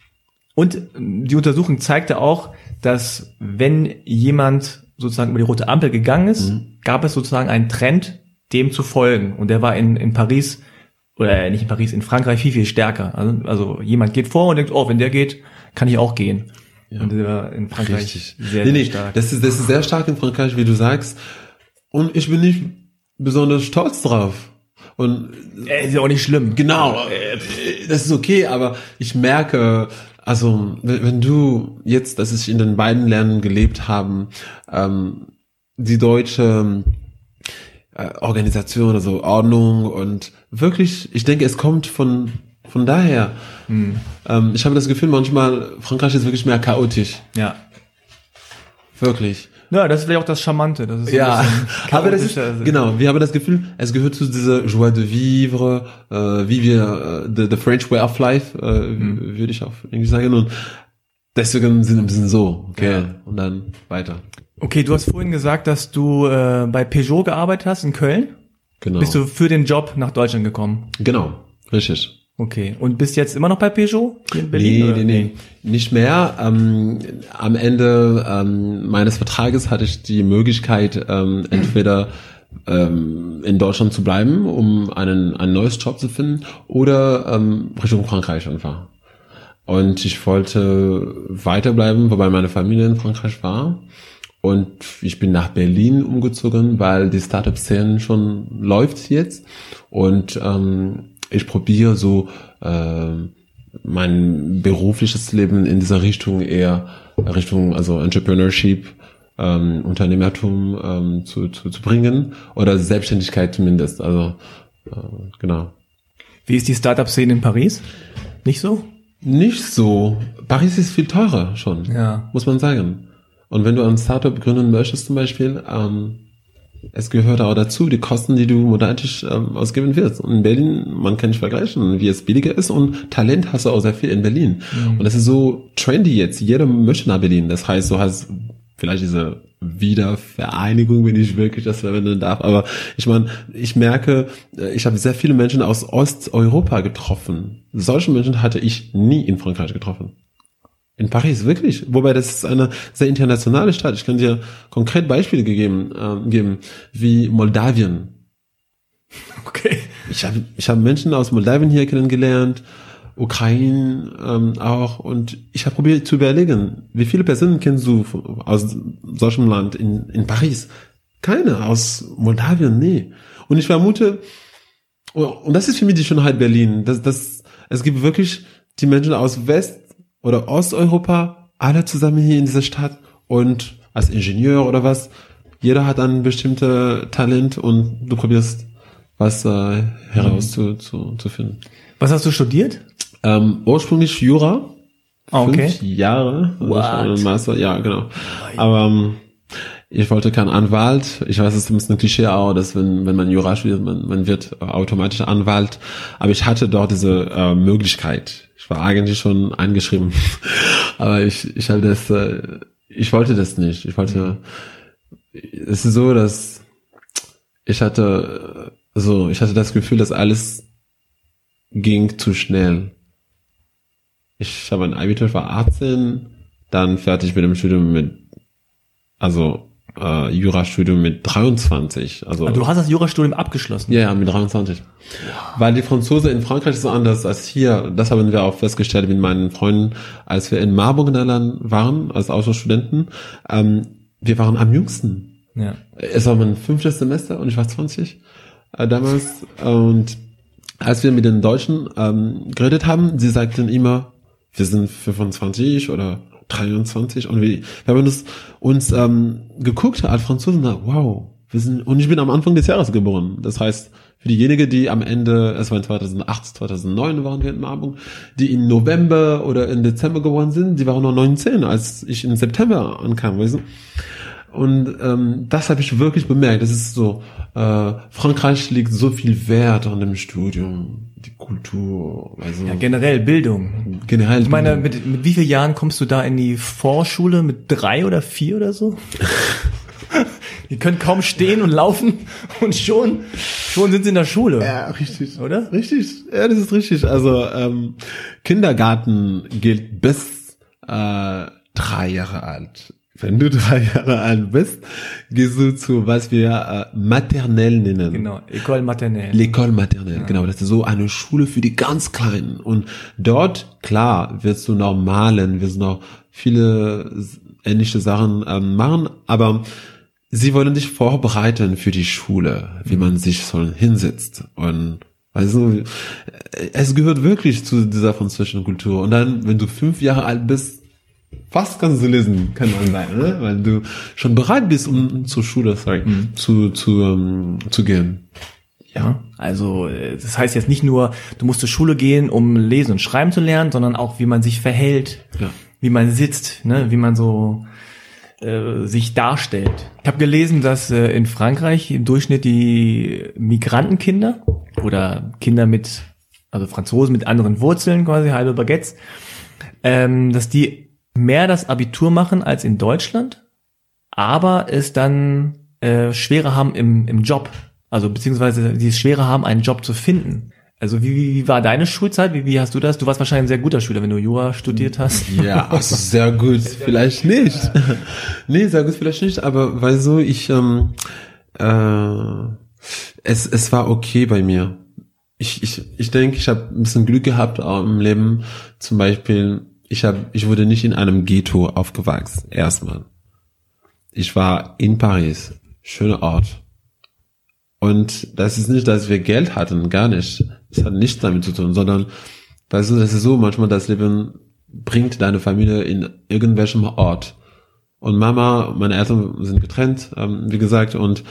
und die Untersuchung zeigte auch, dass wenn jemand sozusagen über die rote Ampel gegangen ist, mhm. gab es sozusagen einen Trend, dem zu folgen. Und der war in, in Paris oder nicht in Paris, in Frankreich viel, viel stärker. Also, also jemand geht vor und denkt, oh, wenn der geht, kann ich auch gehen. Ja. Und der war in Frankreich Richtig. sehr, nee, nee, sehr stark. Das ist, das ist sehr stark in Frankreich, wie du sagst. Und ich bin nicht besonders stolz drauf. Und äh, ist ja auch nicht schlimm. Genau, äh, das ist okay, aber ich merke, also wenn du jetzt, dass ich in den beiden Ländern gelebt haben, ähm, die deutsche äh, Organisation, also Ordnung und wirklich, ich denke, es kommt von von daher. Hm. Ähm, ich habe das Gefühl, manchmal Frankreich ist wirklich mehr chaotisch. Ja. Wirklich. Ja, das ist vielleicht auch das Charmante. Das ist ja, aber das ist, genau, wir haben das Gefühl, es gehört zu dieser Joie de vivre, äh, wie wir, äh, the, the French way of life, äh, hm. würde ich auf Englisch sagen. Und deswegen sind wir ein bisschen so, okay, ja. und dann weiter. Okay, du hast vorhin gesagt, dass du äh, bei Peugeot gearbeitet hast in Köln. Genau. Bist du für den Job nach Deutschland gekommen? Genau, richtig. Okay, und bist jetzt immer noch bei Peugeot in Berlin? Nee, nee, nee, nicht mehr. Ähm, am Ende ähm, meines Vertrages hatte ich die Möglichkeit, ähm, entweder ähm, in Deutschland zu bleiben, um einen, ein neues Job zu finden, oder ähm, Richtung Frankreich einfach. Und ich wollte weiterbleiben, wobei meine Familie in Frankreich war. Und ich bin nach Berlin umgezogen, weil die Startup-Szene schon läuft jetzt. Und ähm, ich probiere so äh, mein berufliches Leben in dieser Richtung eher Richtung also Entrepreneurship, ähm, Unternehmertum ähm, zu, zu, zu bringen oder Selbstständigkeit zumindest. Also äh, genau. Wie ist die Startup-Szene in Paris? Nicht so? Nicht so. Paris ist viel teurer schon, ja. muss man sagen. Und wenn du ein Startup gründen möchtest zum Beispiel, ähm, es gehört auch dazu, die Kosten, die du monatlich ähm, ausgeben wirst. Und in Berlin, man kann nicht vergleichen, wie es billiger ist. Und Talent hast du auch sehr viel in Berlin. Mhm. Und das ist so trendy jetzt. Jeder möchte nach Berlin. Das heißt, du hast vielleicht diese Wiedervereinigung, wenn ich wirklich das verwenden darf. Aber ich meine, ich merke, äh, ich habe sehr viele Menschen aus Osteuropa getroffen. Solche Menschen hatte ich nie in Frankreich getroffen. In Paris, wirklich. Wobei das ist eine sehr internationale Stadt. Ich kann dir konkret Beispiele gegeben, äh, geben, wie Moldawien. Okay. Ich habe ich hab Menschen aus Moldawien hier kennengelernt, Ukraine ähm, auch. Und ich habe probiert zu überlegen, wie viele Personen kennst du aus solchem Land in, in Paris? Keine. Aus Moldawien, nee. Und ich vermute, und das ist für mich die Schönheit Berlin. Das, das, es gibt wirklich die Menschen aus West- oder Osteuropa, alle zusammen hier in dieser Stadt und als Ingenieur oder was, jeder hat ein bestimmtes Talent und du probierst was äh, herauszufinden. Zu, zu finden. Was hast du studiert? Ähm, ursprünglich Jura. Ah, okay. Fünf Jahre. Also What? Master, ja, genau. Aber ähm, ich wollte kein Anwalt. Ich weiß, es ist ein bisschen ein Klischee auch, dass wenn, wenn man Jura studiert, man, man wird automatisch Anwalt. Aber ich hatte dort diese äh, Möglichkeit. Ich war eigentlich schon eingeschrieben. Aber ich, ich hatte das, äh, ich wollte das nicht. Ich wollte, es ist so, dass ich hatte, äh, so, ich hatte das Gefühl, dass alles ging zu schnell. Ich habe ein Abitur, war 18, dann fertig mit dem Studium mit, also äh, Jurastudium mit 23. Also Du hast das Jurastudium abgeschlossen. ja, ja, mit 23. Weil die Franzose in Frankreich ist so anders als hier. Das haben wir auch festgestellt mit meinen Freunden, als wir in Marburg in Irland waren, als Austauschstudenten. Ähm, wir waren am jüngsten. Ja. Es war mein fünftes Semester und ich war 20 äh, damals. Und als wir mit den Deutschen ähm, geredet haben, sie sagten immer, wir sind 25 oder 23 und wir, wir haben uns, uns ähm, geguckt als Franzosen, na, wow, wir sind, und ich bin am Anfang des Jahres geboren. Das heißt, für diejenigen, die am Ende, es war in 2008, 2009 waren wir in Marburg, die im November oder im Dezember geboren sind, die waren noch 19, als ich im September ankam, weißt du? Und ähm, das habe ich wirklich bemerkt. Das ist so, äh, Frankreich legt so viel Wert an dem Studium, die Kultur, also Ja, generell Bildung. generell. Ich meine, mit, mit wie vielen Jahren kommst du da in die Vorschule? Mit drei oder vier oder so? Die können kaum stehen und laufen und schon, schon sind sie in der Schule. ja, richtig. Oder? Richtig, ja, das ist richtig. Also ähm, Kindergarten gilt bis äh, drei Jahre alt. Wenn du drei Jahre alt bist, gehst du zu was wir äh, maternell nennen. Genau, École maternelle. L'école maternelle, genau. Das ist so eine Schule für die ganz Kleinen. Und dort, klar, wirst du noch malen, wirst du noch viele ähnliche Sachen ähm, machen, aber sie wollen dich vorbereiten für die Schule, wie man sich so hinsetzt. Und also, äh, es gehört wirklich zu dieser französischen Kultur. Und dann, wenn du fünf Jahre alt bist, fast kannst du lesen, kann man sein, ne? weil du schon bereit bist, um zur Schule, sorry, zu, zu, ähm, zu gehen. Ja, also äh, das heißt jetzt nicht nur, du musst zur Schule gehen, um lesen und schreiben zu lernen, sondern auch, wie man sich verhält, Ja. wie man sitzt, ne, wie man so äh, sich darstellt. Ich habe gelesen, dass äh, in Frankreich im Durchschnitt die Migrantenkinder oder Kinder mit, also Franzosen mit anderen Wurzeln, quasi halbe Baguettes, ähm, dass die mehr das Abitur machen als in Deutschland, aber es dann äh, schwerer haben im, im Job. Also beziehungsweise die es schwerer haben, einen Job zu finden. Also wie, wie, wie war deine Schulzeit? Wie, wie hast du das? Du warst wahrscheinlich ein sehr guter Schüler, wenn du Jura studiert hast. Ja, also sehr gut, vielleicht nicht. nee, sehr gut, vielleicht nicht, aber weil so ich, ähm, äh, es, es war okay bei mir. Ich, ich, ich denke, ich habe ein bisschen Glück gehabt auch im Leben. Zum Beispiel, ich habe, ich wurde nicht in einem Ghetto aufgewachsen, erstmal. Ich war in Paris, schöner Ort. Und das ist nicht, dass wir Geld hatten, gar nicht. Das hat nichts damit zu tun, sondern, weißt du, das ist so, manchmal das Leben bringt deine Familie in irgendwelchem Ort. Und Mama, meine Eltern sind getrennt, ähm, wie gesagt, und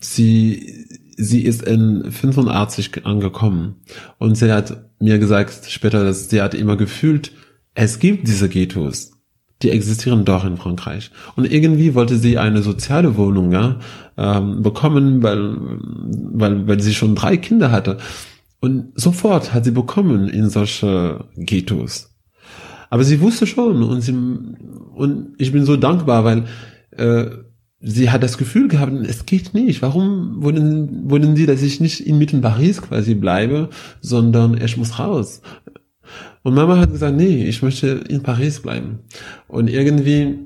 sie, sie ist in 85 angekommen. Und sie hat mir gesagt später, dass sie hat immer gefühlt, es gibt diese Ghettos. Die existieren doch in Frankreich. Und irgendwie wollte sie eine soziale Wohnung ja, ähm, bekommen, weil, weil, weil sie schon drei Kinder hatte. Und sofort hat sie bekommen in solche Ghettos. Aber sie wusste schon und sie, und ich bin so dankbar, weil äh, sie hat das Gefühl gehabt, es geht nicht. Warum wollen, wollen sie, dass ich nicht inmitten Paris quasi bleibe, sondern ich muss raus? Und Mama hat gesagt, nee, ich möchte in Paris bleiben. Und irgendwie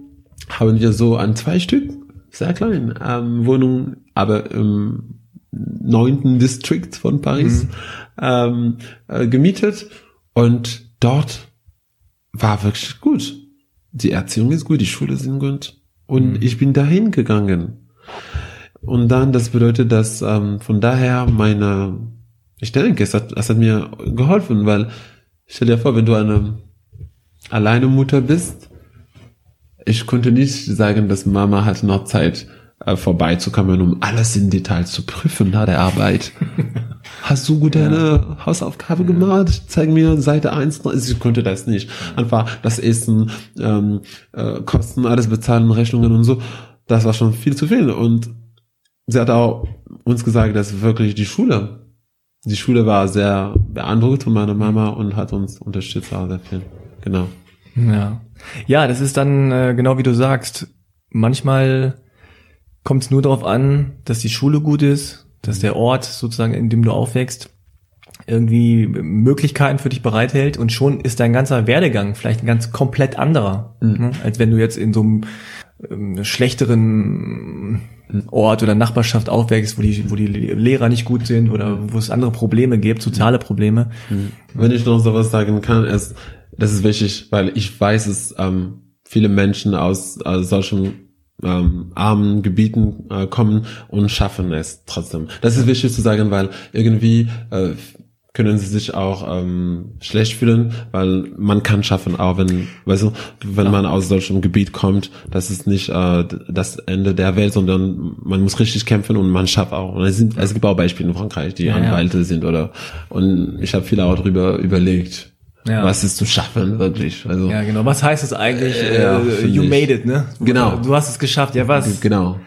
haben wir so an zwei Stück, sehr klein, ähm, Wohnungen, aber im neunten District von Paris ähm, äh, gemietet. Und dort war wirklich gut. Die Erziehung ist gut, die Schule sind gut. Und ich bin dahin gegangen. Und dann, das bedeutet, dass ähm, von daher meine ich denke, es hat, es hat mir geholfen, weil stell dir vor, wenn du eine alleine Mutter bist, ich konnte nicht sagen, dass Mama hatte noch Zeit äh, vorbeizukommen, um alles in Detail zu prüfen nach der Arbeit. Hast du gut deine ja. Hausaufgabe gemacht? Zeig mir Seite 1. Ich konnte das nicht. Einfach das Essen, ähm, äh, Kosten, alles bezahlen, Rechnungen und so. Das war schon viel zu viel. Und sie hat auch uns gesagt, dass wirklich die Schule, die Schule war sehr beeindruckt von meiner Mama und hat uns unterstützt auch sehr viel. Genau. Ja. Ja, das ist dann äh, genau wie du sagst. Manchmal kommt es nur darauf an, dass die Schule gut ist, dass der Ort sozusagen, in dem du aufwächst, irgendwie Möglichkeiten für dich bereithält und schon ist dein ganzer Werdegang vielleicht ein ganz komplett anderer, mhm. ne? als wenn du jetzt in so einem ähm, schlechteren Ort oder Nachbarschaft aufwächst, wo die, wo die Lehrer nicht gut sind oder wo es andere Probleme gibt, soziale Probleme. Mhm. Wenn ich noch sowas sagen kann, ist, das ist wichtig, weil ich weiß es, ähm, viele Menschen aus, aus solchen ähm, armen Gebieten äh, kommen und schaffen es trotzdem. Das ist wichtig zu sagen, weil irgendwie äh, können sie sich auch ähm, schlecht fühlen, weil man kann schaffen, auch wenn, weißt du, wenn man aus solchem Gebiet kommt, das ist nicht äh, das Ende der Welt, sondern man muss richtig kämpfen und man schafft auch. Und es, sind, es gibt auch Beispiele in Frankreich, die ja, Anwälte ja. sind oder und ich habe viele auch darüber überlegt, ja. Was ist zu schaffen, wirklich. Also, ja, genau. Was heißt es eigentlich? Äh, ja, you made it, ne? Genau. Du hast es geschafft. Ja, was? Genau.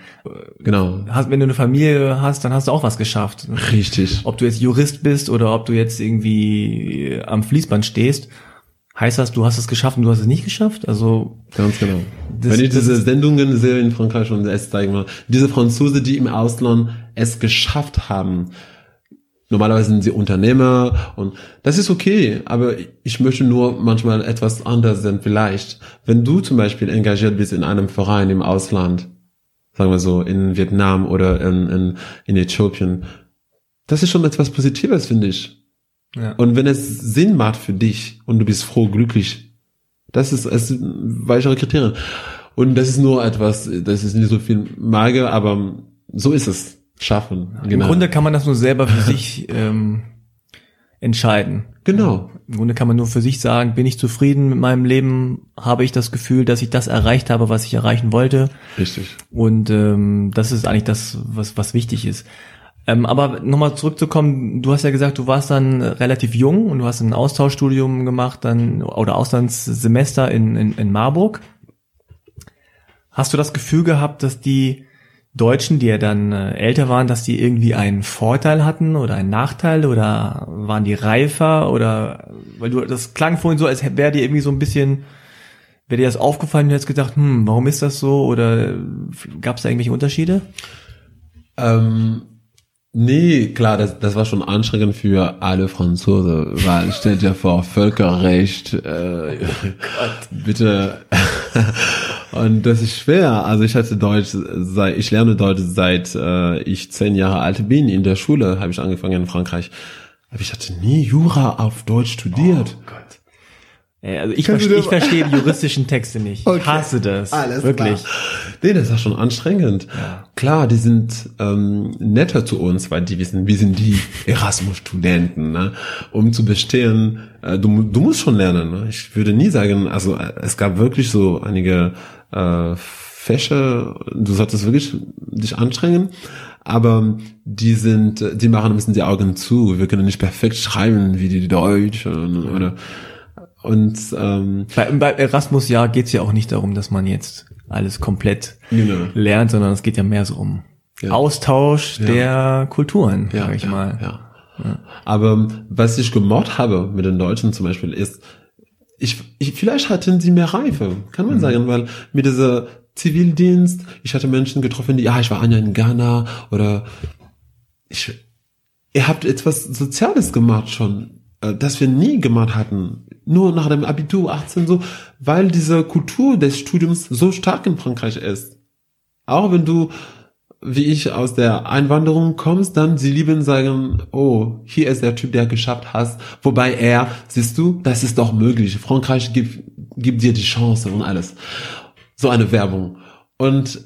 Genau. Hast, wenn du eine Familie hast, dann hast du auch was geschafft. Richtig. Ob du jetzt Jurist bist oder ob du jetzt irgendwie am Fließband stehst, heißt das, du hast es geschafft und du hast es nicht geschafft? Also. Ganz genau. Das, wenn ich diese Sendungen sehe in Frankreich und es zeigen diese Franzosen, die im Ausland es geschafft haben, Normalerweise sind sie Unternehmer und das ist okay, aber ich möchte nur manchmal etwas anders sein. Vielleicht, wenn du zum Beispiel engagiert bist in einem Verein im Ausland, sagen wir so in Vietnam oder in, in, in Äthiopien, das ist schon etwas Positives, finde ich. Ja. Und wenn es Sinn macht für dich und du bist froh, glücklich, das ist es weichere Kriterien. Und das ist nur etwas, das ist nicht so viel Mager, aber so ist es schaffen. Genau. Im Grunde kann man das nur selber für sich ähm, entscheiden. Genau. Im Grunde kann man nur für sich sagen, bin ich zufrieden mit meinem Leben? Habe ich das Gefühl, dass ich das erreicht habe, was ich erreichen wollte? Richtig. Und ähm, das ist eigentlich das, was, was wichtig ist. Ähm, aber nochmal zurückzukommen, du hast ja gesagt, du warst dann relativ jung und du hast ein Austauschstudium gemacht, dann oder Auslandssemester in, in, in Marburg. Hast du das Gefühl gehabt, dass die Deutschen, die ja dann äh, älter waren, dass die irgendwie einen Vorteil hatten oder einen Nachteil oder waren die reifer oder weil du das klang vorhin so, als wäre dir irgendwie so ein bisschen wäre dir das aufgefallen und du hättest gedacht, hm, warum ist das so oder gab es da irgendwelche Unterschiede? Ähm, nee, klar, das, das war schon anstrengend für alle Franzosen, weil stellt ja vor, Völkerrecht, äh, oh bitte und das ist schwer. Also ich hatte Deutsch, seit, ich lerne Deutsch seit äh, ich zehn Jahre alt bin. In der Schule habe ich angefangen in Frankreich. Aber ich hatte nie Jura auf Deutsch studiert. Oh Gott. Also ich, verstehe, ich verstehe die juristischen Texte nicht. Okay. Ich hasse das. Alles wirklich. Klar. Nee, das ist schon anstrengend. Ja. Klar, die sind ähm, netter zu uns, weil die wissen, wir sind die Erasmus-Studenten. Ne? Um zu bestehen, äh, du, du musst schon lernen. Ne? Ich würde nie sagen, also äh, es gab wirklich so einige äh, Fächer, du solltest wirklich dich anstrengen, aber die sind, die machen ein bisschen die Augen zu. Wir können nicht perfekt schreiben wie die Deutschen oder und ähm, bei, bei Erasmus ja geht's ja auch nicht darum, dass man jetzt alles komplett genau. lernt, sondern es geht ja mehr so um ja. Austausch ja. der Kulturen, ja, sag ich mal. Ja. Aber was ich gemocht habe mit den Deutschen zum Beispiel ist, ich, ich vielleicht hatten sie mehr Reife, kann man mhm. sagen, weil mit dieser Zivildienst, ich hatte Menschen getroffen, die, ja, ich war Anja in Ghana oder ich, ihr habt etwas Soziales gemacht schon, äh, das wir nie gemacht hatten. Nur nach dem Abitur 18 so, weil diese Kultur des Studiums so stark in Frankreich ist. Auch wenn du wie ich aus der Einwanderung kommst, dann sie lieben sagen, oh, hier ist der Typ, der geschafft hat. Wobei er, siehst du, das ist doch möglich. Frankreich gibt, gibt dir die Chance und alles. So eine Werbung. Und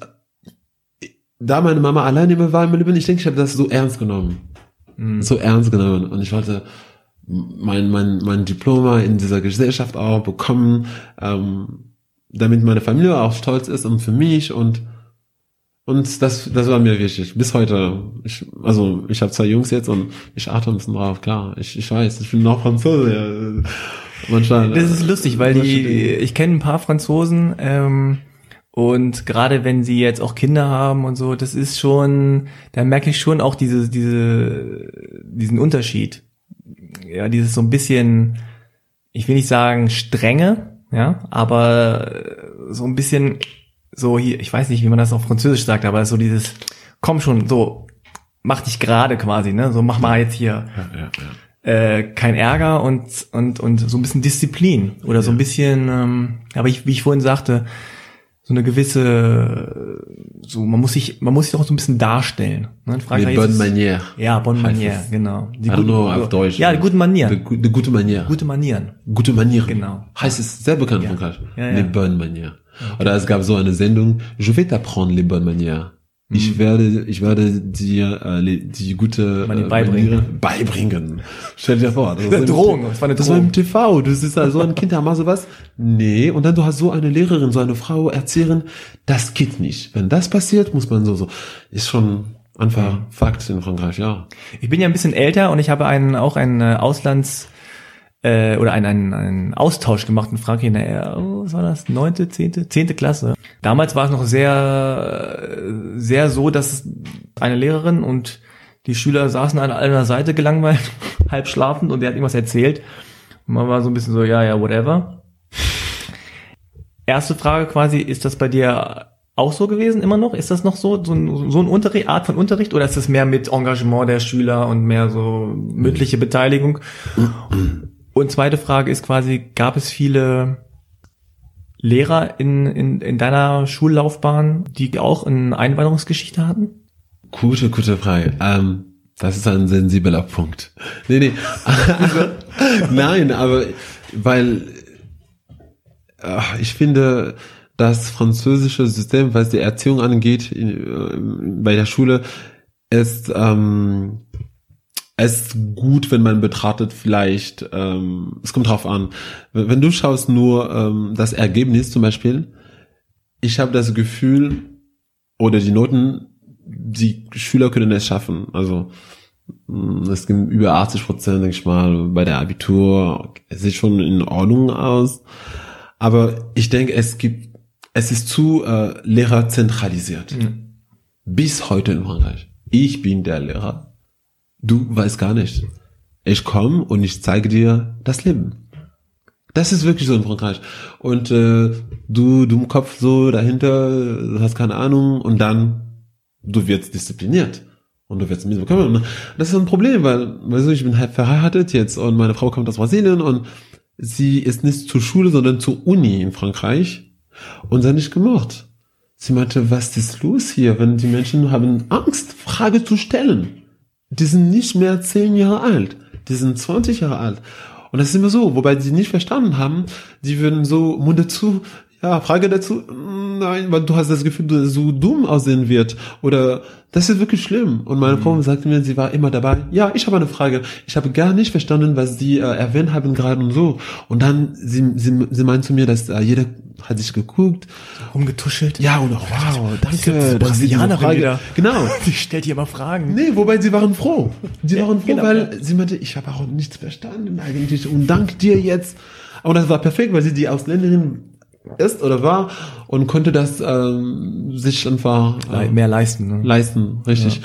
da meine Mama alleine immer war im Leben, ich denke, ich habe das so ernst genommen. so ernst genommen. Und ich wollte mein, mein, mein Diploma in dieser Gesellschaft auch bekommen, ähm, damit meine Familie auch stolz ist und für mich und und das, das war mir wichtig. Bis heute. Ich, also ich habe zwei Jungs jetzt und ich achte ein bisschen drauf, klar. Ich, ich weiß, ich bin noch Franzose. Manchmal, das ist lustig, weil die, ich kenne ein paar Franzosen, ähm, und gerade wenn sie jetzt auch Kinder haben und so, das ist schon, da merke ich schon auch diese, diese, diesen Unterschied. Ja, dieses so ein bisschen, ich will nicht sagen strenge, ja, aber so ein bisschen so hier, ich weiß nicht, wie man das auf Französisch sagt, aber so dieses, komm schon, so, mach dich gerade quasi, ne, so mach mal jetzt hier. Ja, ja, ja. Äh, kein Ärger und und und so ein bisschen Disziplin oder so ein bisschen, ähm, aber ich, wie ich vorhin sagte, so eine gewisse, so man muss sich, man muss sich auch so ein bisschen darstellen. Ne? In Frankreich bonne Manière. Ja, bonne Manière, genau. Die guten, nur auf Deutsch. Ja, die guten Manieren. Die, die gute Manier. Gute Manieren. Gute Manieren. Genau. Heißt es sehr bekannt ja. in Frankreich. Ja, ja. Les bonnes Manières. Okay. Oder es gab so eine Sendung, je vais t'apprendre les bonnes Manières. Ich mhm. werde, ich werde dir äh, die gute äh, beibringen. beibringen. Stell dir vor. Das, das, Drohung, das war eine Das war im TV. Du siehst da so ein Kind, da machst du was. Nee. Und dann du hast so eine Lehrerin, so eine Frau erzählen, das geht nicht. Wenn das passiert, muss man so, so. Ist schon einfach. Fakt in Frankreich, ja. Ich bin ja ein bisschen älter und ich habe einen, auch einen äh, Auslands, äh, oder einen, einen, einen Austausch gemacht in Frankreich in der, oh, was war das, neunte, zehnte, zehnte Klasse. Damals war es noch sehr, sehr so, dass eine Lehrerin und die Schüler saßen an einer Seite gelangweilt, halb schlafend und der hat irgendwas erzählt. Und man war so ein bisschen so, ja, ja, whatever. Erste Frage quasi, ist das bei dir auch so gewesen, immer noch? Ist das noch so, so so ein Unterricht, Art von Unterricht oder ist das mehr mit Engagement der Schüler und mehr so mündliche Beteiligung? Und zweite Frage ist quasi, gab es viele Lehrer in, in, in deiner Schullaufbahn, die auch eine Einwanderungsgeschichte hatten? Gute, gute Frage. Ähm, das ist ein sensibler Punkt. Nee, nee. Nein, aber weil äh, ich finde, das französische System, was die Erziehung angeht, in, äh, bei der Schule, ist ähm, es ist gut, wenn man betrachtet, vielleicht, ähm, es kommt drauf an. Wenn, du schaust nur ähm, das Ergebnis zum Beispiel, ich habe das Gefühl, oder die Noten, die Schüler können es schaffen. Also mm, es gibt über 80 Prozent, denke ich mal, bei der Abitur. Es sieht schon in Ordnung aus. Aber ich denke, es gibt, es ist zu äh, lehrerzentralisiert. Mhm. Bis heute in Frankreich. Ich bin der Lehrer Du weißt gar nicht. Ich komme und ich zeige dir das Leben. Das ist wirklich so in Frankreich. Und äh, du, du im Kopf so dahinter, hast keine Ahnung und dann du wirst diszipliniert und du wirst mit bekommen. Das ist ein Problem, weil, weißt du, ich bin halt verheiratet jetzt und meine Frau kommt aus Brasilien und sie ist nicht zur Schule, sondern zur Uni in Frankreich und hat nicht gemocht. Sie meinte, was ist los hier, wenn die Menschen haben Angst, Frage zu stellen die sind nicht mehr zehn Jahre alt, die sind 20 Jahre alt. Und das ist immer so, wobei die nicht verstanden haben, die würden so Munde zu, ja, Frage dazu, nein, weil du hast das Gefühl, du so dumm aussehen wird. Oder das ist wirklich schlimm. Und meine mhm. Frau sagte mir, sie war immer dabei. Ja, ich habe eine Frage. Ich habe gar nicht verstanden, was sie äh, erwähnt haben gerade und so. Und dann, sie, sie, sie meint zu mir, dass äh, jeder hat sich geguckt. Rumgetuschelt. Ja, und auch, wow, danke. Brasilianerin wieder. Genau. Sie stellt hier immer Fragen. Nee, wobei sie waren froh. Sie ja, waren froh, genau, weil ja. sie meinte, ich habe auch nichts verstanden eigentlich. Und dank dir jetzt. Und das war perfekt, weil sie die Ausländerin ist oder war und konnte das ähm, sich einfach äh, mehr leisten. Ne? Leisten, richtig. Ja.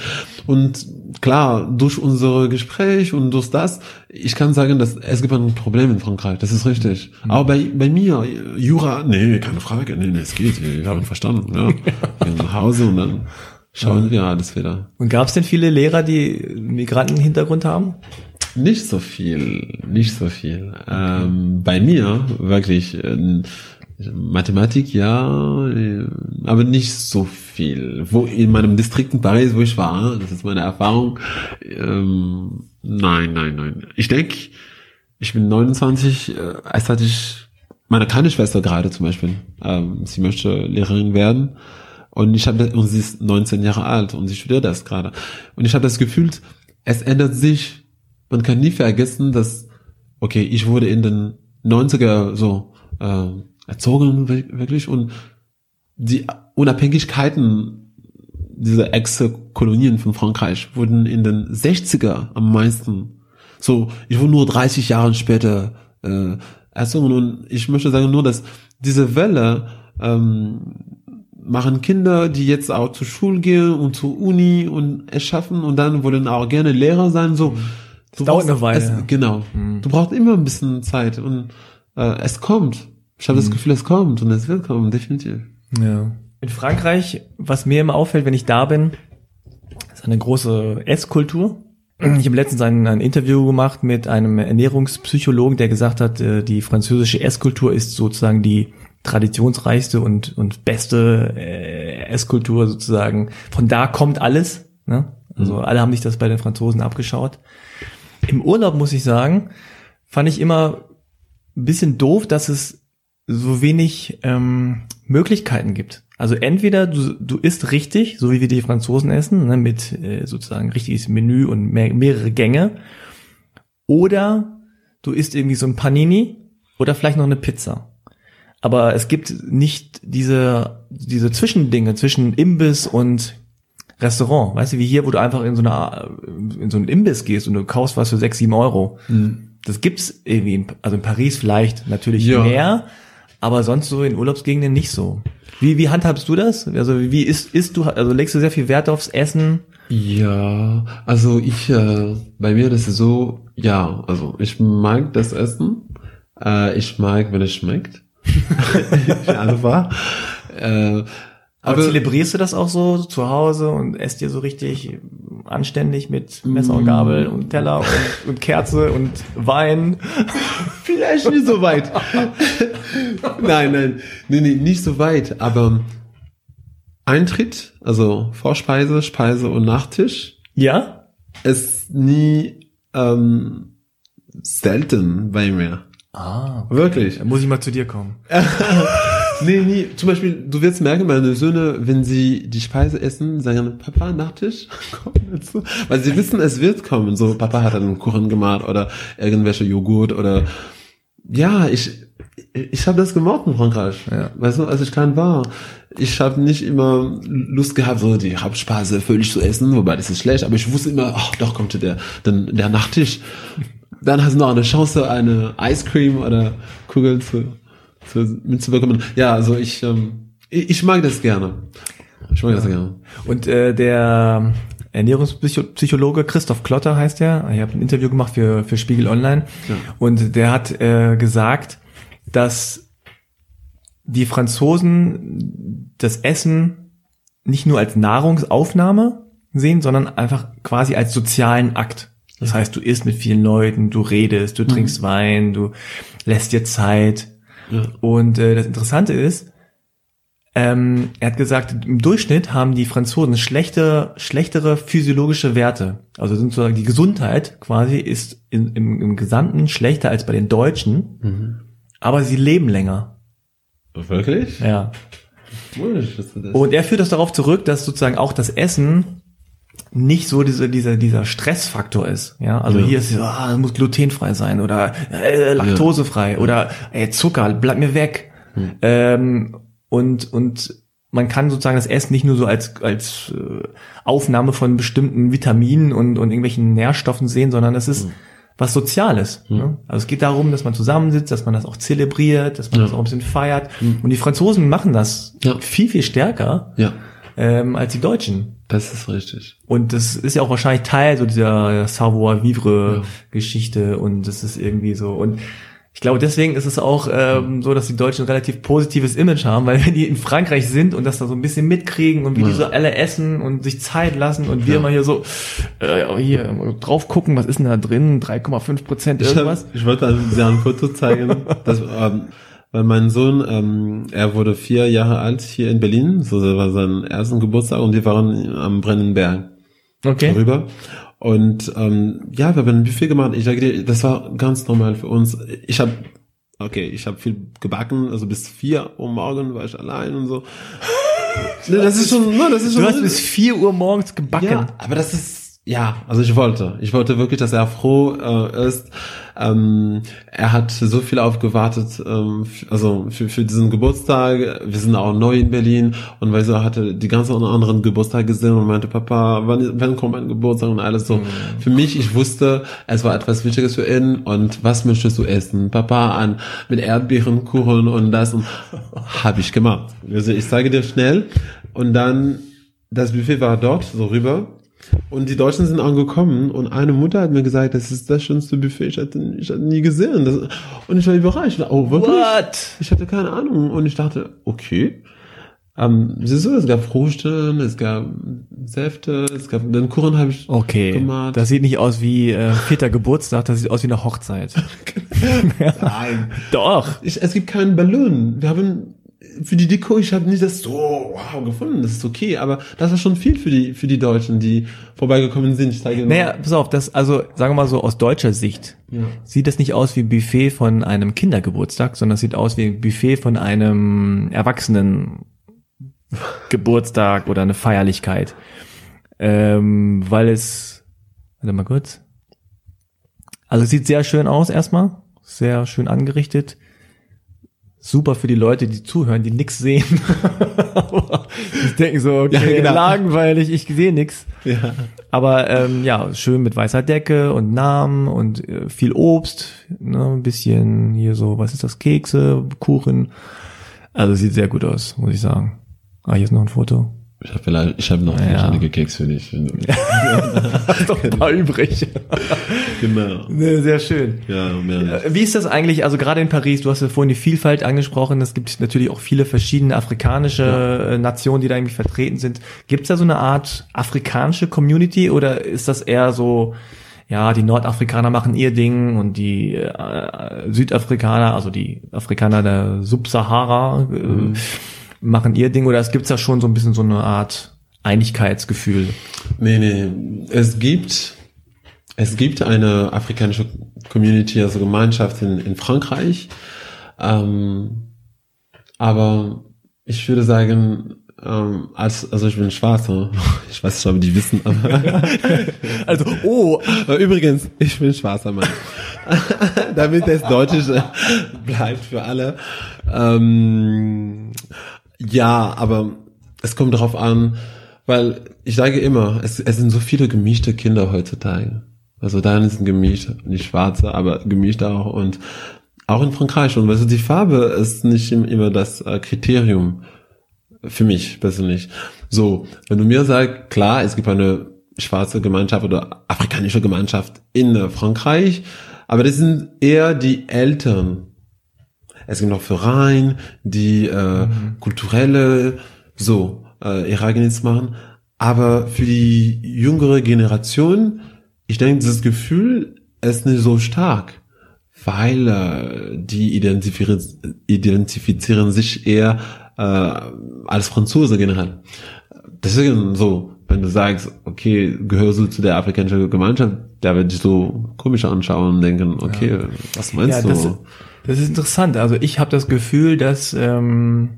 Und klar, durch unsere Gespräch und durch das, ich kann sagen, dass es gibt ein Problem in Frankreich, das ist richtig. Mhm. Aber bei, bei mir, Jura, nee, keine Frage, nee, nee, es geht, wir haben verstanden. Ja. Gehen nach Hause und dann schauen ja. wir alles wieder. Und gab es denn viele Lehrer, die Migrantenhintergrund haben? Nicht so viel, nicht so viel. Ähm, bei mir wirklich. Äh, Mathematik ja, äh, aber nicht so viel. Wo in meinem Distrikt in Paris, wo ich war, das ist meine Erfahrung. Ähm, nein, nein, nein. Ich denke, ich bin 29, äh, als hatte ich meine kleine Schwester gerade zum Beispiel. Ähm, sie möchte Lehrerin werden und ich habe und sie ist 19 Jahre alt und sie studiert das gerade und ich habe das Gefühl, es ändert sich. Man kann nie vergessen, dass, okay, ich wurde in den 90er so äh, erzogen, wirklich, und die Unabhängigkeiten dieser Ex-Kolonien von Frankreich wurden in den 60er am meisten. So, ich wurde nur 30 Jahre später äh, erzogen und ich möchte sagen nur, dass diese Welle ähm, machen Kinder, die jetzt auch zur Schule gehen und zur Uni und es schaffen und dann wollen auch gerne Lehrer sein. So, das dauert eine Weile. Es, genau. Mhm. Du brauchst immer ein bisschen Zeit und äh, es kommt. Ich habe mhm. das Gefühl, es kommt und es wird kommen, definitiv. Ja. In Frankreich, was mir immer auffällt, wenn ich da bin, ist eine große Esskultur. Ich habe letztens ein, ein, Interview gemacht mit einem Ernährungspsychologen, der gesagt hat, äh, die französische Esskultur ist sozusagen die traditionsreichste und, und beste äh, Esskultur sozusagen. Von da kommt alles. Ne? Also mhm. alle haben sich das bei den Franzosen abgeschaut. Im Urlaub muss ich sagen, fand ich immer ein bisschen doof, dass es so wenig ähm, Möglichkeiten gibt. Also entweder du, du isst richtig, so wie wir die Franzosen essen, ne, mit äh, sozusagen richtiges Menü und mehr, mehrere Gänge, oder du isst irgendwie so ein Panini oder vielleicht noch eine Pizza. Aber es gibt nicht diese, diese Zwischendinge zwischen Imbiss und Restaurant. Weißt du, wie hier, wo du einfach in so eine, in so einen Imbiss gehst und du kaufst was für sechs, sieben Euro. Mhm. Das gibt's irgendwie, in, also in Paris vielleicht natürlich ja. mehr, aber sonst so in Urlaubsgegenden nicht so. Wie, wie handhabst du das? Also wie isst, isst du, also legst du sehr viel Wert aufs Essen? Ja, also ich, äh, bei mir das ist so, ja, also ich mag das Essen. Äh, ich mag, wenn es schmeckt. einfach. Äh, aber, aber zelebrierst du das auch so zu Hause und esst dir so richtig anständig mit Messer und Gabel und Teller und, und Kerze und Wein? Vielleicht nicht so weit. nein, nein, nee, nee, nicht so weit. Aber Eintritt, also Vorspeise, Speise und Nachtisch. Ja. Ist nie ähm, selten bei mir. Ah, okay. wirklich. Dann muss ich mal zu dir kommen. nee, nee, zum Beispiel, du wirst merken, meine Söhne, wenn sie die Speise essen, sagen, Papa, Nachtisch, komm dazu. Weil sie wissen, es wird kommen. So, Papa hat einen Kuchen gemacht oder irgendwelche Joghurt oder, ja, ich, ich habe das gemacht in Frankreich. Ja. Weißt du, als ich klein war. Ich habe nicht immer Lust gehabt, so die Hauptspeise völlig zu essen, wobei das ist schlecht, aber ich wusste immer, ach, doch kommt der, dann der Nachtisch dann hast du noch eine Chance, eine Ice Cream oder Kugel zu, zu mitzubekommen. Ja, also ich, ähm, ich, ich mag das gerne. Ich mag ja. das gerne. Und äh, der Ernährungspsychologe Christoph Klotter heißt er. Ich habe ein Interview gemacht für, für Spiegel Online. Ja. Und der hat äh, gesagt, dass die Franzosen das Essen nicht nur als Nahrungsaufnahme sehen, sondern einfach quasi als sozialen Akt. Das heißt, du isst mit vielen Leuten, du redest, du mhm. trinkst Wein, du lässt dir Zeit. Ja. Und äh, das Interessante ist, ähm, er hat gesagt, im Durchschnitt haben die Franzosen schlechte, schlechtere physiologische Werte. Also sind sozusagen die Gesundheit quasi ist in, im, im Gesamten schlechter als bei den Deutschen, mhm. aber sie leben länger. Wirklich? Ja. Und er führt das darauf zurück, dass sozusagen auch das Essen nicht so diese, dieser, dieser Stressfaktor ist. Ja, also ja. hier ist, ah, muss glutenfrei sein oder äh, laktosefrei ja. oder ey, Zucker, bleib mir weg. Hm. Ähm, und, und man kann sozusagen das Essen nicht nur so als, als äh, Aufnahme von bestimmten Vitaminen und, und irgendwelchen Nährstoffen sehen, sondern es ist hm. was Soziales. Hm. Ne? Also es geht darum, dass man zusammensitzt, dass man das auch zelebriert, dass man ja. das auch ein bisschen feiert. Hm. Und die Franzosen machen das viel, viel stärker ja. ähm, als die Deutschen. Das ist richtig. Und das ist ja auch wahrscheinlich Teil so dieser Savoir-vivre-Geschichte ja. und das ist irgendwie so. Und ich glaube, deswegen ist es auch ähm, so, dass die Deutschen ein relativ positives Image haben, weil wenn die in Frankreich sind und das da so ein bisschen mitkriegen und wie ja. die so alle essen und sich Zeit lassen und wir ja. mal hier so äh, hier drauf gucken, was ist denn da drin? 3,5 Prozent irgendwas. Ich, ich wollte also dir ein Foto zeigen. dass, ähm, weil mein Sohn, ähm, er wurde vier Jahre alt hier in Berlin, so das war sein ersten Geburtstag und wir waren am Brennenberg okay. rüber. Und ähm, ja, wir haben ein Buffet gemacht. Ich sage dir, das war ganz normal für uns. Ich habe, okay, ich habe viel gebacken, also bis vier Uhr morgen war ich allein und so. das ist schon, ne, das ist schon. Du hast bis vier Uhr morgens gebacken. Ja, aber das ist ja, also ich wollte. Ich wollte wirklich, dass er froh äh, ist. Ähm, er hat so viel aufgewartet, ähm, also für, für diesen Geburtstag. Wir sind auch neu in Berlin und weil so hatte die ganzen anderen Geburtstage gesehen und meinte, Papa, wann, wann kommt mein Geburtstag und alles so. Mhm. Für mich, ich wusste, es war etwas Wichtiges für ihn und was möchtest du essen? Papa an mit Erdbeeren, Kuchen und das und habe ich gemacht. Also ich sage dir schnell und dann das Buffet war dort so rüber und die Deutschen sind angekommen und eine Mutter hat mir gesagt, das ist das schönste Buffet, ich hatte, ich hatte nie gesehen. Das, und ich war überrascht. Oh, wirklich? What? Ich hatte keine Ahnung. Und ich dachte, okay. Ähm, siehst du, es gab Frühstück, es gab Säfte, es gab den Kuchen habe ich okay. gemacht. Das sieht nicht aus wie äh, vierter Geburtstag, das sieht aus wie eine Hochzeit. Nein. Doch. Ich, es gibt keinen Ballon. Wir haben für die Deko, ich habe nicht das so wow gefunden, das ist okay, aber das war schon viel für die für die Deutschen, die vorbeigekommen sind. Ich zeige naja, pass auf, das also sagen wir mal so aus deutscher Sicht ja. sieht das nicht aus wie Buffet von einem Kindergeburtstag, sondern es sieht aus wie ein Buffet von einem Erwachsenen Geburtstag oder eine Feierlichkeit, ähm, weil es warte mal kurz. Also es sieht sehr schön aus erstmal, sehr schön angerichtet super für die Leute, die zuhören, die nix sehen. die denken so, okay, ja, genau. langweilig, ich sehe nix. Ja. Aber ähm, ja, schön mit weißer Decke und Namen und äh, viel Obst, ne, ein bisschen hier so, was ist das, Kekse, Kuchen. Also sieht sehr gut aus, muss ich sagen. Ah, hier ist noch ein Foto. Ich habe vielleicht, ich habe noch ja. einige Keks für dich. Hast doch ein paar übrig. genau. Ne, sehr schön. Ja, mehr Wie ist das eigentlich, also gerade in Paris, du hast ja vorhin die Vielfalt angesprochen, es gibt natürlich auch viele verschiedene afrikanische ja. Äh, Nationen, die da irgendwie vertreten sind. Gibt es da so eine Art afrikanische Community oder ist das eher so, ja, die Nordafrikaner machen ihr Ding und die äh, Südafrikaner, also die Afrikaner der Subsahara, äh, mhm. Machen ihr Ding oder es gibt ja schon so ein bisschen so eine Art Einigkeitsgefühl? Nee, nee. Es gibt, es gibt eine afrikanische Community, also Gemeinschaft in, in Frankreich. Ähm, aber ich würde sagen, ähm, als, also ich bin Schwarzer. Ich weiß nicht, ob die wissen. Aber also, oh. Übrigens, ich bin schwarzer Mann. Damit es deutlich bleibt für alle. Ähm, ja, aber es kommt darauf an, weil ich sage immer, es, es sind so viele gemischte Kinder heutzutage. Also deine sind gemischt, nicht schwarze, aber gemischt auch und auch in Frankreich. Und weißt du, die Farbe ist nicht immer das äh, Kriterium für mich persönlich. So, wenn du mir sagst, klar, es gibt eine schwarze Gemeinschaft oder afrikanische Gemeinschaft in äh, Frankreich, aber das sind eher die Eltern es gibt noch Vereine, die äh, mhm. kulturelle so äh, Ereignis machen. Aber für die jüngere Generation, ich denke, dieses Gefühl ist nicht so stark, weil äh, die identifizieren, identifizieren sich eher äh, als Franzose generell. Deswegen so, wenn du sagst, okay, gehörst du zu der afrikanischen Gemeinschaft, der wird dich so komisch anschauen und denken, okay, ja. was meinst ja, du? Das ist interessant. Also ich habe das Gefühl, dass ähm,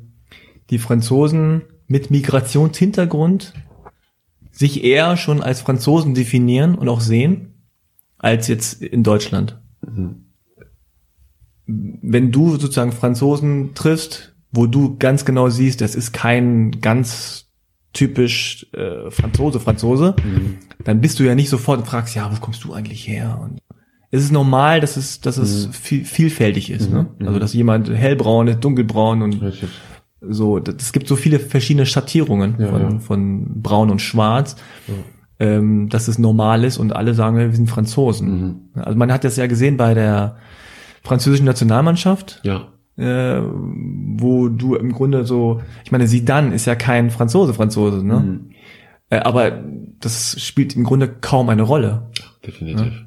die Franzosen mit Migrationshintergrund sich eher schon als Franzosen definieren und auch sehen, als jetzt in Deutschland. Mhm. Wenn du sozusagen Franzosen triffst, wo du ganz genau siehst, das ist kein ganz typisch äh, Franzose, Franzose, mhm. dann bist du ja nicht sofort und fragst, ja, wo kommst du eigentlich her? Und es ist normal, dass es, dass es mhm. viel, vielfältig ist. Ne? Mhm. Also dass jemand hellbraun ist, dunkelbraun und Richtig. so. Es gibt so viele verschiedene Schattierungen ja, von, ja. von braun und schwarz. Ja. Ähm, dass es normal ist und alle sagen, wir sind Franzosen. Mhm. Also man hat das ja gesehen bei der französischen Nationalmannschaft. Ja. Äh, wo du im Grunde so, ich meine, Zidane ist ja kein Franzose, Franzose, ne? Mhm. Äh, aber das spielt im Grunde kaum eine Rolle. Definitiv.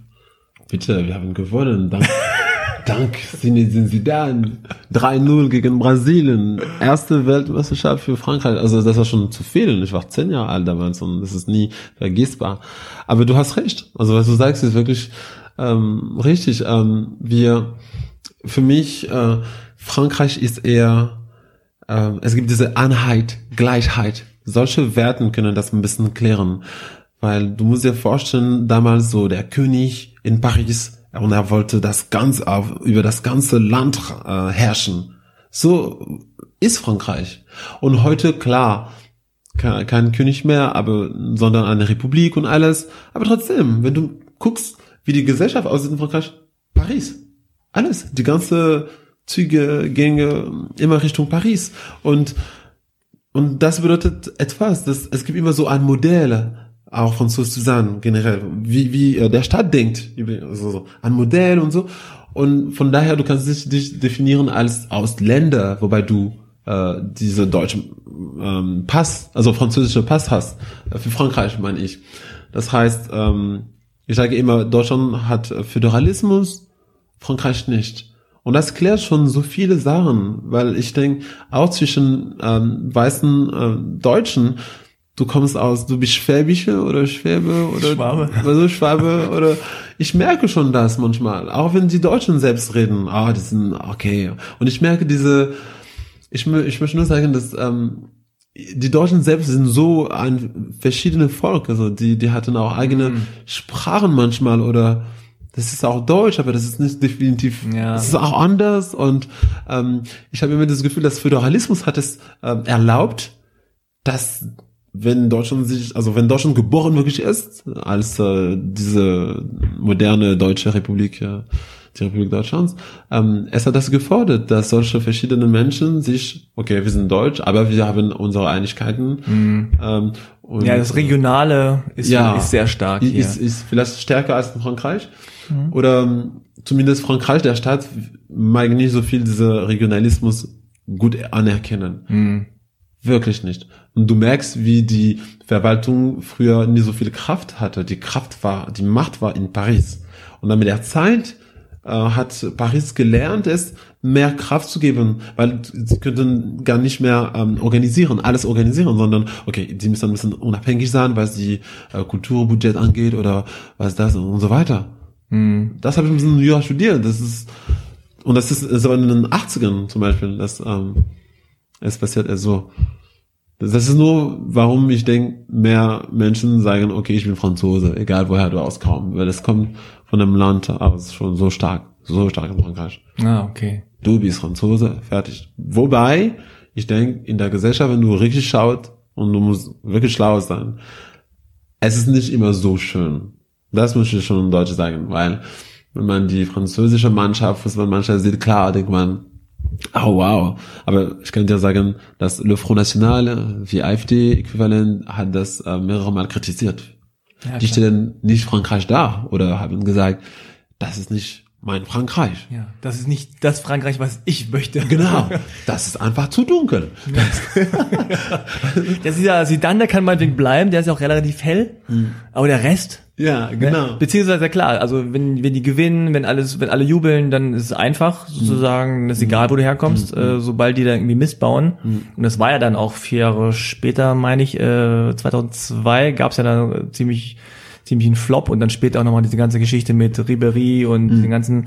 Bitte, wir haben gewonnen. Dank, dank Zinedine Zidane. 3-0 gegen Brasilien. Erste Weltmeisterschaft für Frankreich. Also das war schon zu viel. Ich war zehn Jahre alt damals und das ist nie vergessbar. Aber du hast recht. Also was du sagst, ist wirklich ähm, richtig. Ähm, wir, für mich, äh, Frankreich ist eher, äh, es gibt diese Einheit, Gleichheit. Solche Werten können das ein bisschen klären. Weil du musst dir vorstellen, damals so der König in Paris und er wollte das ganz auf, über das ganze Land äh, herrschen. So ist Frankreich. Und heute, klar, kein, kein König mehr, aber, sondern eine Republik und alles. Aber trotzdem, wenn du guckst, wie die Gesellschaft aussieht in Frankreich, Paris. Alles. Die ganze Züge, Gänge, immer Richtung Paris. Und, und das bedeutet etwas, dass es gibt immer so ein Modell, auch von Suzanne generell, wie, wie der Staat denkt, also so ein Modell und so. Und von daher, du kannst dich, dich definieren als Ausländer, wobei du äh, diese deutsche ähm, Pass, also französische Pass hast. Äh, für Frankreich meine ich. Das heißt, ähm, ich sage immer, Deutschland hat Föderalismus, Frankreich nicht. Und das klärt schon so viele Sachen, weil ich denke, auch zwischen ähm, weißen äh, Deutschen, du kommst aus, du bist Schwäbische oder Schwäbe oder Schwabe. Also Schwabe oder ich merke schon das manchmal, auch wenn die Deutschen selbst reden, ah, die sind okay. Und ich merke diese, ich, ich möchte nur sagen, dass ähm, die Deutschen selbst sind so ein verschiedene Volk, also die, die hatten auch eigene mm. Sprachen manchmal oder das ist auch Deutsch, aber das ist nicht definitiv, ja. das ist auch anders und ähm, ich habe immer das Gefühl, dass Föderalismus hat es ähm, erlaubt, dass wenn Deutschland sich, also wenn Deutschland geboren wirklich ist, als äh, diese moderne deutsche Republik, äh, die Republik Deutschlands, ähm, es hat das gefordert, dass solche verschiedene Menschen sich, okay, wir sind deutsch, aber wir haben unsere Einigkeiten. Mhm. Ähm, und, ja, das Regionale ist, ja, ist sehr stark hier. Ist, ist vielleicht stärker als in Frankreich. Mhm. Oder ähm, zumindest Frankreich, der Staat, mag nicht so viel diese Regionalismus gut anerkennen. Mhm. Wirklich nicht. Und du merkst, wie die Verwaltung früher nie so viel Kraft hatte. Die Kraft war, die Macht war in Paris. Und dann mit der Zeit äh, hat Paris gelernt, es mehr Kraft zu geben, weil sie könnten gar nicht mehr ähm, organisieren, alles organisieren, sondern okay, die müssen ein bisschen unabhängig sein, was die äh, Kulturbudget angeht oder was das und so weiter. Mhm. Das habe ich ein bisschen in New York studiert. Das ist und das ist so in den 80ern zum Beispiel, dass ähm, es passiert erst so. Das ist nur, warum ich denke, mehr Menschen sagen, okay, ich bin Franzose, egal woher du auskommst, weil es kommt von einem Land aus schon so stark, so stark in Frankreich. Ah, okay. Du bist Franzose, fertig. Wobei, ich denke, in der Gesellschaft, wenn du richtig schaut und du musst wirklich schlau sein, es ist nicht immer so schön. Das muss ich schon in Deutsch sagen, weil wenn man die französische Mannschaft, was man manchmal sieht, klar, denkt man, Oh wow. Aber ich kann dir sagen, dass Le Front National, wie AfD-Äquivalent, hat das äh, mehrere Mal kritisiert. Ja, die stellen nicht Frankreich da oder haben gesagt, das ist nicht mein Frankreich. Ja, das ist nicht das Frankreich, was ich möchte. Genau. Das ist einfach zu dunkel. das ist ja, Sidan, der kann meinetwegen bleiben, der ist ja auch relativ hell. Mhm. Aber der Rest, ja, genau. Ne? Beziehungsweise klar, also wenn, wenn die gewinnen, wenn alles, wenn alle jubeln, dann ist es einfach sozusagen, mhm. ist egal, wo du herkommst, mhm. äh, sobald die da irgendwie Mist bauen. Mhm. Und das war ja dann auch vier Jahre später, meine ich, äh, 2002 gab's ja dann ziemlich ziemlich ein Flop und dann später auch nochmal diese ganze Geschichte mit Ribery und mhm. den ganzen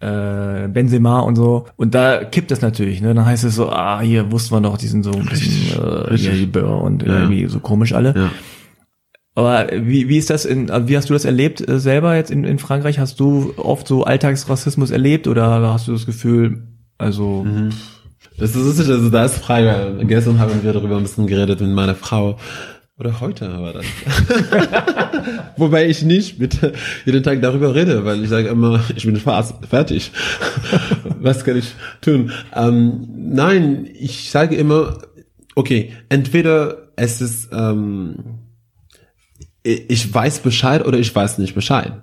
äh, Benzema und so. Und da kippt es natürlich, ne? Dann heißt es so, ah, hier wussten wir noch, die sind so ein bisschen äh, hier, und ja. irgendwie so komisch alle. Ja. Aber wie, wie ist das in, also wie hast du das erlebt äh, selber jetzt in, in Frankreich? Hast du oft so Alltagsrassismus erlebt oder hast du das Gefühl, also mhm. Das ist also da ist Frage. Gestern haben wir darüber ein bisschen geredet mit meiner Frau. Oder heute war das. Wobei ich nicht mit jeden Tag darüber rede, weil ich sage immer, ich bin schwarz, fertig. Was kann ich tun? Ähm, nein, ich sage immer, okay, entweder es ist ähm, ich weiß Bescheid oder ich weiß nicht Bescheid.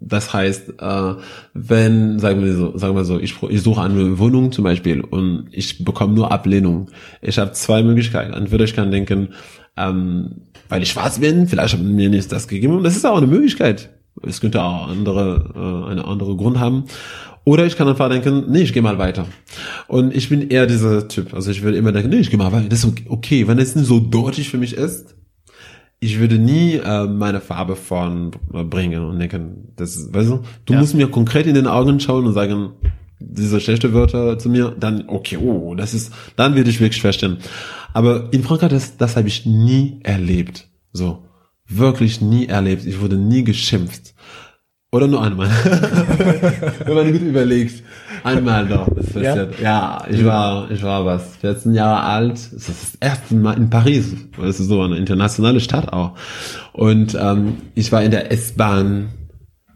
Das heißt, äh, wenn, sagen wir so, sagen wir so, ich, ich suche eine Wohnung zum Beispiel und ich bekomme nur Ablehnung. Ich habe zwei Möglichkeiten. Entweder ich kann denken, ähm, weil ich schwarz bin, vielleicht haben mir nicht das gegeben. Und das ist auch eine Möglichkeit. Es könnte auch andere, äh, eine andere Grund haben. Oder ich kann einfach denken, nee, ich gehe mal weiter. Und ich bin eher dieser Typ. Also ich würde immer denken, nee, ich gehe mal weiter. Das ist okay. Wenn es nicht so deutlich für mich ist, ich würde nie äh, meine Farbe vorn bringen und denken, das, weißt du, du ja. musst mir konkret in den Augen schauen und sagen, diese schlechte Wörter zu mir, dann, okay, oh, das ist, dann würde ich wirklich verstehen. Aber in Frankreich, das, das habe ich nie erlebt. So. wirklich nie erlebt. Ich wurde nie geschimpft. Oder nur einmal. Wenn man gut überlegt. Einmal noch. Passiert. Ja? ja, ich war, ich war was, 14 Jahre alt. Das ist das erste Mal in Paris. Das ist so eine internationale Stadt auch. Und ähm, ich war in der S-Bahn.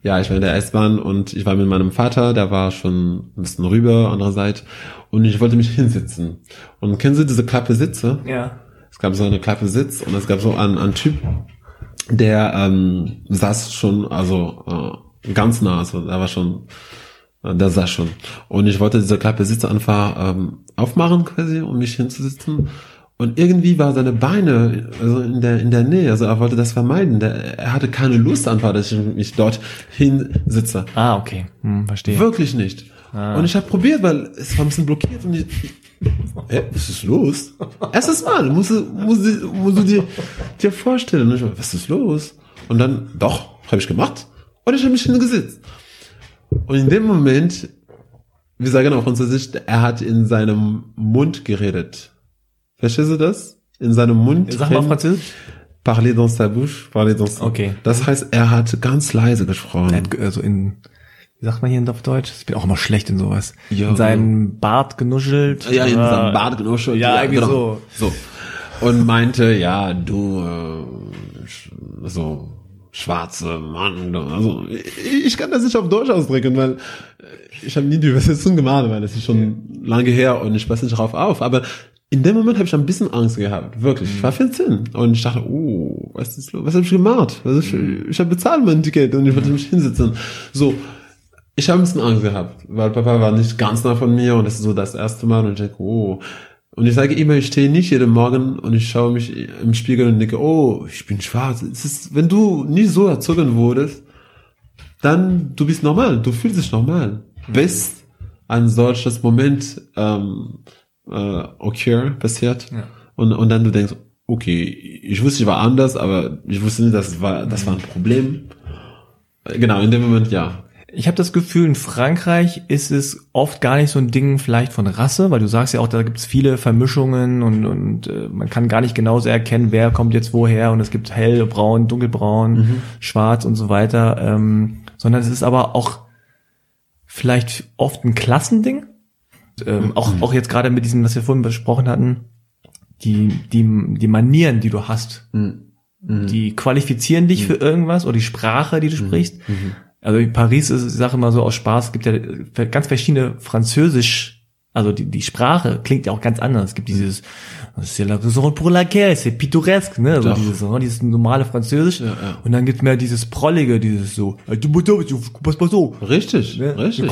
Ja, ich war in der S-Bahn und ich war mit meinem Vater, der war schon ein bisschen rüber, andererseits. Und ich wollte mich hinsitzen. Und kennen Sie diese Klappe Sitze? Ja. Es gab so eine Klappe Sitz und es gab so einen, einen Typ, der ähm, saß schon, also äh, ganz nah, also der war schon, der saß schon. Und ich wollte diese Klappe Sitz einfach ähm, aufmachen quasi, um mich hinzusitzen. Und irgendwie war seine Beine also in der in der Nähe, also er wollte das vermeiden. Der, er hatte keine Lust einfach, dass ich mich dort hinsitze. Ah, okay. Hm, verstehe. Wirklich nicht. Ah. Und ich habe probiert, weil es war ein bisschen blockiert und ich, Hä, was ist los? Erstes Mal, musst du, musst du, musst du dir, dir vorstellen. Und ich was ist los? Und dann, doch, habe ich gemacht. Und ich habe mich hingesetzt. Und in dem Moment, wir sagen auf Französisch, er hat in seinem Mund geredet. Verstehst du das? In seinem Mund. Sag mal. Französisch. Parler dans sa bouche, parler dans sa... Okay. Das heißt, er hat ganz leise gesprochen. Er hat, also in, wie sagt man hier auf Deutsch? Ich bin auch immer schlecht in sowas. Ja. In seinen Bart genuschelt. Ja, in seinem Bart genuschelt. Ja, irgendwie so. So. Und meinte, ja, du, äh, so, schwarze Mann. Also, ich, kann das nicht auf Deutsch ausdrücken, weil äh, ich habe nie die Übersetzung gemacht, weil das ist schon lange her und ich passe nicht drauf auf. Aber in dem Moment habe ich ein bisschen Angst gehabt, wirklich. Ich war 14 und ich dachte, oh, was ist los? Was habe ich gemacht? Was ist, ich habe bezahlt mein Ticket und ich wollte mich hinsetzen. So, ich habe ein bisschen Angst gehabt, weil Papa war nicht ganz nah von mir und das ist so das erste Mal und ich denke, oh. Und ich sage immer, ich stehe nicht jeden Morgen und ich schaue mich im Spiegel und denke, oh, ich bin schwarz. Ist, wenn du nicht so erzogen wurdest, dann du bist normal, du fühlst dich normal. Bis ein solches Moment ähm, äh, occur, passiert. Ja. Und, und dann du denkst, okay, ich wusste, ich war anders, aber ich wusste nicht, das war, das war ein Problem. Äh, Genau, in dem Moment ja. Ich habe das Gefühl, in Frankreich ist es oft gar nicht so ein Ding vielleicht von Rasse, weil du sagst ja auch, da gibt es viele Vermischungen und, und äh, man kann gar nicht genauso erkennen, wer kommt jetzt woher und es gibt hell, braun, dunkelbraun, schwarz und so weiter, ähm, sondern es ist aber auch vielleicht oft ein Klassending. Ähm, auch, auch jetzt gerade mit diesem, was wir vorhin besprochen hatten, die, die, die Manieren, die du hast, die qualifizieren dich für irgendwas oder die Sprache, die du sprichst. Also in Paris ist, ich sage immer so aus Spaß, es gibt ja ganz verschiedene Französisch, also die, die Sprache klingt ja auch ganz anders. Es gibt dieses, c'est la raison pour laquelle, c'est pittoresque, ne, also dieses, so, dieses normale Französisch. ja. Und dann gibt's mehr dieses Prollige, dieses so, du pass pas so. Richtig, Ne? richtig.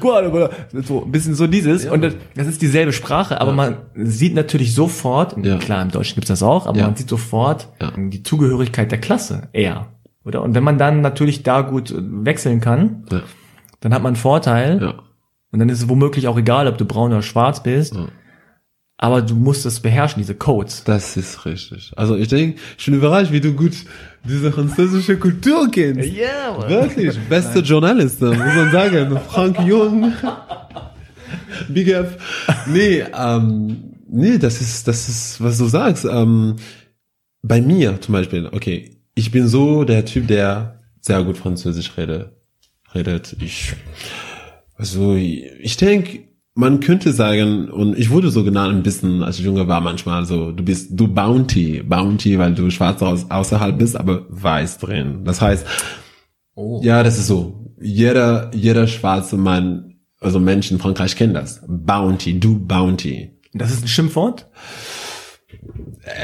Quoi, oder? So ein bisschen so dieses. Und das, das ist dieselbe Sprache, aber man sieht natürlich sofort, Ja. klar, im Deutschen gibt's das auch, aber Ja. man sieht sofort Ja. die Zugehörigkeit der Klasse eher. Oder? Und wenn man dann natürlich da gut äh, wechseln kann, Ja, dann hat man einen Vorteil. ja. Und dann ist es womöglich auch egal, ob du braun oder schwarz bist. Ja. Aber du musst es beherrschen, diese Codes. Das ist richtig. Also ich denke, ich bin überrascht, wie du gut diese französische Kultur kennst. Ja, Wirklich, beste Journalist, muss man sagen. Frank Jung. Big up. Nee, ähm, nee, das ist, das ist, was du sagst. Ähm, bei mir zum Beispiel, okay, ich bin so der Typ, der sehr gut Französisch redet. redet. Ich, also, ich denke, man könnte sagen, und ich wurde so genannt ein bisschen, als ich jünger war, manchmal so, du bist, du Bounty, Bounty, weil du schwarz aus, außerhalb bist, aber weiß drin. Das heißt, Oh. ja, das ist so. Jeder, jeder schwarze Mann, also Mensch in Frankreich kennt das. Bounty, du Bounty. Das ist ein Schimpfwort?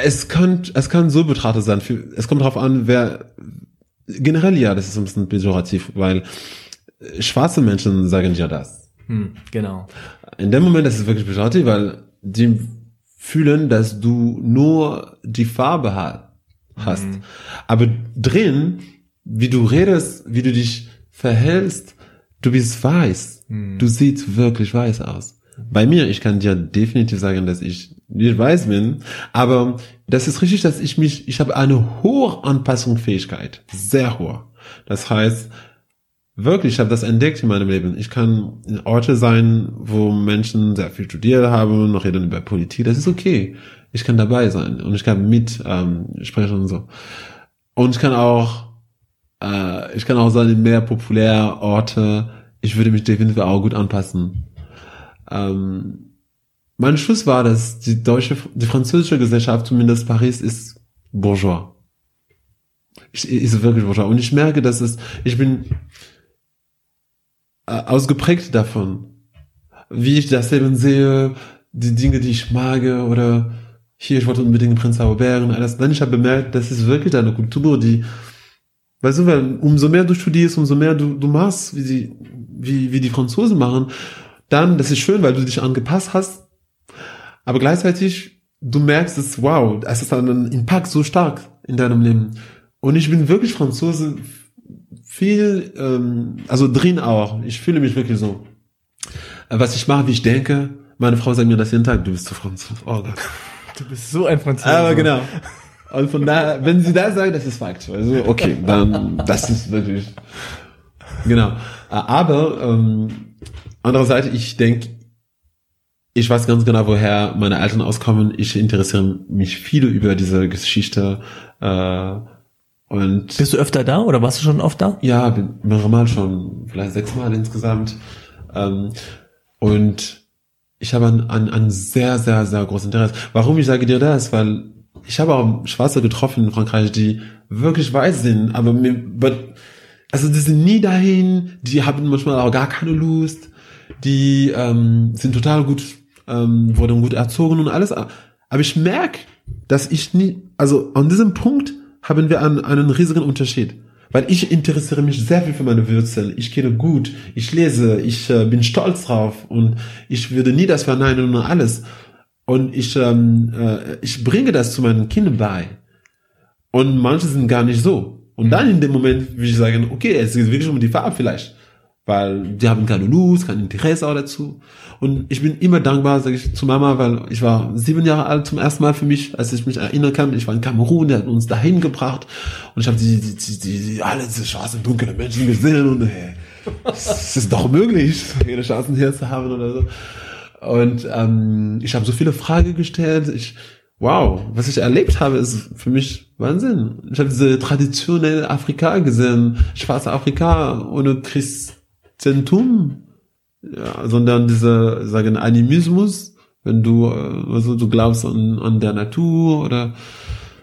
Es kann, es kann so betrachtet sein. Es kommt darauf an, wer, generell ja, das ist ein bisschen pejorativ, weil äh, schwarze Menschen sagen ja das. Hm, genau. In dem Moment ist es wirklich pejorativ, weil die fühlen, dass du nur die Farbe ha- hast. Aber drin, wie du redest, wie du dich verhältst, du bist weiß. Du siehst wirklich weiß aus. Bei mir, ich kann dir definitiv sagen, dass ich nicht weiß bin, aber das ist richtig, dass ich mich, ich habe eine hohe Anpassungsfähigkeit, sehr hohe. Das heißt, Wirklich, ich habe das entdeckt in meinem Leben. Ich kann in Orte sein, wo Menschen sehr viel studiert haben, noch reden über Politik. Das ist okay. Ich kann dabei sein und ich kann mit ähm, sprechen und so. Und ich kann auch, äh, ich kann auch sagen, in mehr populäre Orte, ich würde mich definitiv auch gut anpassen. Ähm, mein Schluss war, dass die deutsche, die französische Gesellschaft, zumindest Paris, ist bourgeois. Ich, ist wirklich bourgeois. Und ich merke, dass es, ich bin äh, ausgeprägt davon, wie ich das eben sehe, die Dinge, die ich mag, oder hier, ich wollte unbedingt Prinz Albert und alles. Dann ich habe bemerkt, das ist wirklich eine Kultur, die, weißt du, weil umso mehr du studierst, umso mehr du, du machst, wie die, wie, wie die Franzosen machen, dann, das ist schön, weil du dich angepasst hast, aber gleichzeitig, du merkst es, wow, es ist ein Impact so stark in deinem Leben. Und ich bin wirklich Franzose, viel, ähm, also drin auch. Ich fühle mich wirklich so. Was ich mache, wie ich denke, meine Frau sagt mir das jeden Tag, du bist zu Franzose. Oh Gott. Du bist so ein Franzose. Aber genau. Und von daher, wenn sie das sagen, das ist Fakt. Also, okay, dann, das ist natürlich, genau. Aber, ähm, andererseits, ich denke, ich weiß ganz genau, woher meine Eltern auskommen. Ich interessiere mich viel über diese Geschichte. Äh, und Bist du öfter da oder warst du schon oft da? Ja, bin mehrere Mal schon, vielleicht sechsmal insgesamt. Ähm, und ich habe ein, ein, ein sehr, sehr, sehr großes Interesse. Warum ich sage dir das? Weil ich habe auch Schwarze getroffen in Frankreich, die wirklich weiß sind, aber mir, also die sind nie dahin, die haben manchmal auch gar keine Lust, die ähm, sind total gut ähm, wurden gut erzogen und alles. Aber ich merke, dass ich nie, also an diesem Punkt haben wir einen, einen riesigen Unterschied. Weil ich interessiere mich sehr viel für meine Wurzeln. Ich kenne gut, ich lese, ich äh, bin stolz drauf und ich würde nie das verneinen und alles. Und ich, ähm, äh, ich bringe das zu meinen Kindern bei. Und manche sind gar nicht so. Und dann in dem Moment will ich sagen, okay, es geht wirklich um die Farbe vielleicht weil die haben keine Lust, kein Interesse auch dazu. Und ich bin immer dankbar, sage ich zu Mama, weil ich war sieben Jahre alt zum ersten Mal für mich, als ich mich erinnern kann. Ich war in Kamerun, der hat uns dahin gebracht und ich habe die, die, die, die, die alle diese schwarzen, dunklen Menschen gesehen und hey, es ist doch möglich, ihre Chancen hier zu haben oder so. Und ähm, ich habe so viele Fragen gestellt. Ich, wow, was ich erlebt habe, ist für mich Wahnsinn. Ich habe diese traditionelle Afrika gesehen, schwarze Afrika ohne Christ Zentum, ja, sondern dieser, sagen, Animismus, wenn du, also du glaubst an, an der Natur oder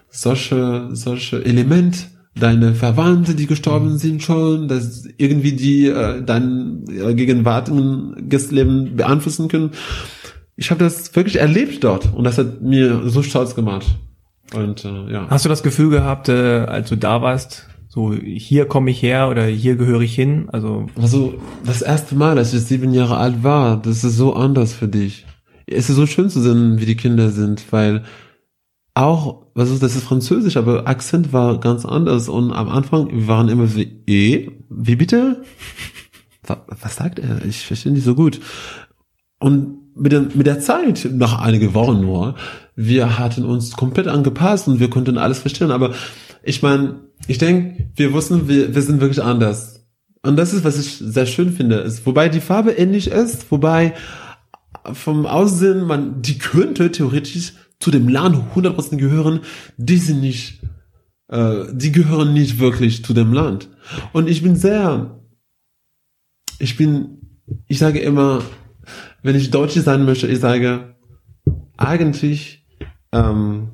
solche, solche Element, deine Verwandte, die gestorben sind schon, dass irgendwie die äh, dein äh, gegenwärtiges Leben beeinflussen können. Ich habe das wirklich erlebt dort und das hat mir so stolz gemacht. Und äh, ja. Hast du das Gefühl gehabt, äh, als du da warst, so hier komme ich her oder hier gehöre ich hin. Also also das erste Mal, als ich sieben Jahre alt war, das ist so anders für dich. Es ist so schön zu sehen, wie die Kinder sind, weil auch, was ist das ist Französisch, aber Akzent war ganz anders und am Anfang waren immer wie eh, wie bitte? Was sagt er? Ich verstehe nicht so gut. Und mit der, mit der Zeit, nach einige Wochen nur, wir hatten uns komplett angepasst und wir konnten alles verstehen. Aber ich meine, ich denke, wir wussten, wir, wir sind wirklich anders. Und das ist, was ich sehr schön finde. Ist, wobei die Farbe ähnlich ist, wobei vom Aussehen man, die könnte theoretisch zu dem Land 100% gehören, die sind nicht, äh, die gehören nicht wirklich zu dem Land. Und ich bin sehr, ich bin, ich sage immer, wenn ich Deutsche sein möchte, ich sage, eigentlich, ähm,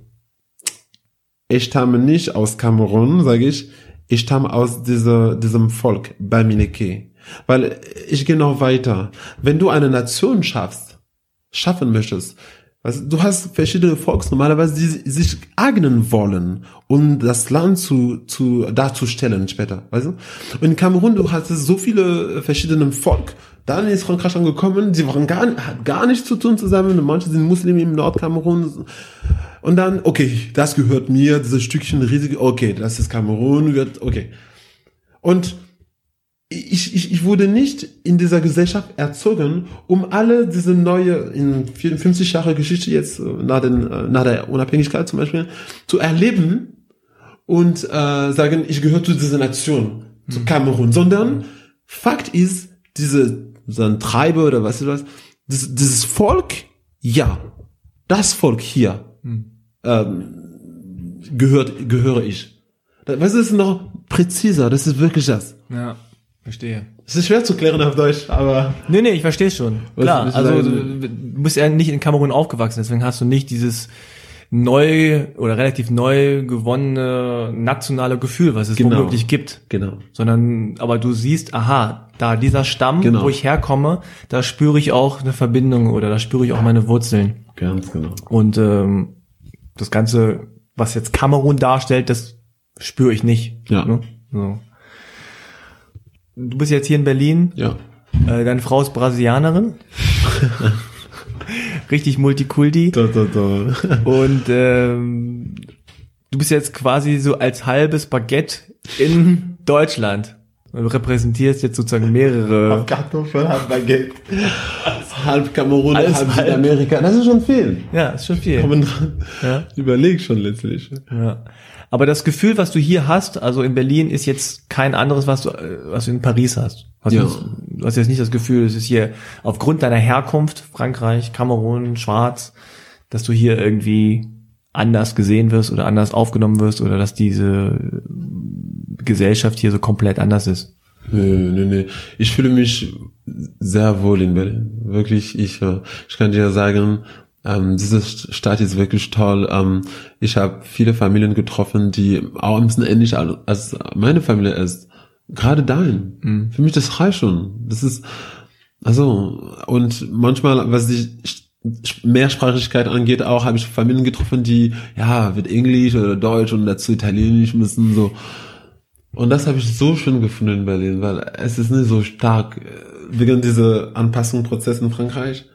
ich stamme nicht aus Kamerun, sage ich, ich stamme aus dieser, diesem Volk, Bamineke. Weil ich gehe noch weiter. Wenn du eine Nation schaffst, schaffen möchtest, also du hast verschiedene Volks normalerweise, die sich eignen wollen, um das Land zu, zu darzustellen später, weißt du? Und in Kamerun, du hast so viele verschiedene Volk. Dann ist Frankreich angekommen, die waren gar, hat gar nichts zu tun zusammen. Manche sind Muslime im Nordkamerun. Und dann, okay, das gehört mir, dieses Stückchen riesig, okay, das ist Kamerun, wird, okay. Und ich, ich, ich wurde nicht in dieser Gesellschaft erzogen, um alle diese neue, in 54 Jahre Geschichte jetzt, äh, nach, den, äh, nach der Unabhängigkeit zum Beispiel, zu erleben und äh, sagen, ich gehöre zu dieser Nation, zu mhm. Kamerun, sondern Fakt ist, diese, so ein Treiber oder was ist das, dieses, Volk, ja, das Volk hier, ähm, gehört, gehöre ich. Weißt du, das ist noch präziser, das ist wirklich das. Ja, verstehe. Es ist schwer zu klären auf Deutsch, aber Nee, nee, ich verstehe schon. Was Klar, du also du du bist ja nicht in Kamerun aufgewachsen, deswegen hast du nicht dieses neu oder relativ neu gewonnene nationale Gefühl, was es Genau. womöglich gibt. genau. Sondern, aber du siehst, aha, da dieser Stamm, Genau. wo ich herkomme, da spüre ich auch eine Verbindung oder da spüre ich auch meine Wurzeln. Ganz genau. Und ähm, das Ganze, was jetzt Kamerun darstellt, das spüre ich nicht. Ja. Ne? So. Du bist jetzt hier in Berlin, Ja. äh, deine Frau ist Brasilianerin. Richtig Multikulti. Da, da, da. Und ähm, du bist jetzt quasi so als halbes Baguette in Deutschland. Du repräsentierst jetzt sozusagen mehrere. Kartoffel, halb Baguette. halb Kamerun, Alles halb halb. Südamerika. Das ist schon viel. Ja, ist schon viel. Kommen dran. Ja. Überleg schon letztlich. Ja. Aber das Gefühl, was du hier hast, also in Berlin, ist jetzt kein anderes, was du, äh, was du in Paris hast. Hast Ja. jetzt- du hast jetzt nicht das Gefühl, es ist hier aufgrund deiner Herkunft, Frankreich, Kamerun, Schwarz, dass du hier irgendwie anders gesehen wirst oder anders aufgenommen wirst oder dass diese Gesellschaft hier so komplett anders ist. Nö, nö, nö. Ich fühle mich sehr wohl in Berlin. Wirklich, ich, äh, ich kann dir sagen, ähm, diese Stadt ist wirklich toll. Ähm, ich habe viele Familien getroffen, die auch ein bisschen ähnlich al- als meine Familie ist. Gerade dein. Für mich das reicht schon. Das ist, also, und manchmal, was die Mehrsprachigkeit angeht, auch habe ich Familien getroffen, die, ja, wird Englisch oder Deutsch und dazu Italienisch müssen, so. Und das habe ich so schön gefunden in Berlin, weil es ist nicht so stark, äh, wegen dieser Anpassungsprozess in Frankreich.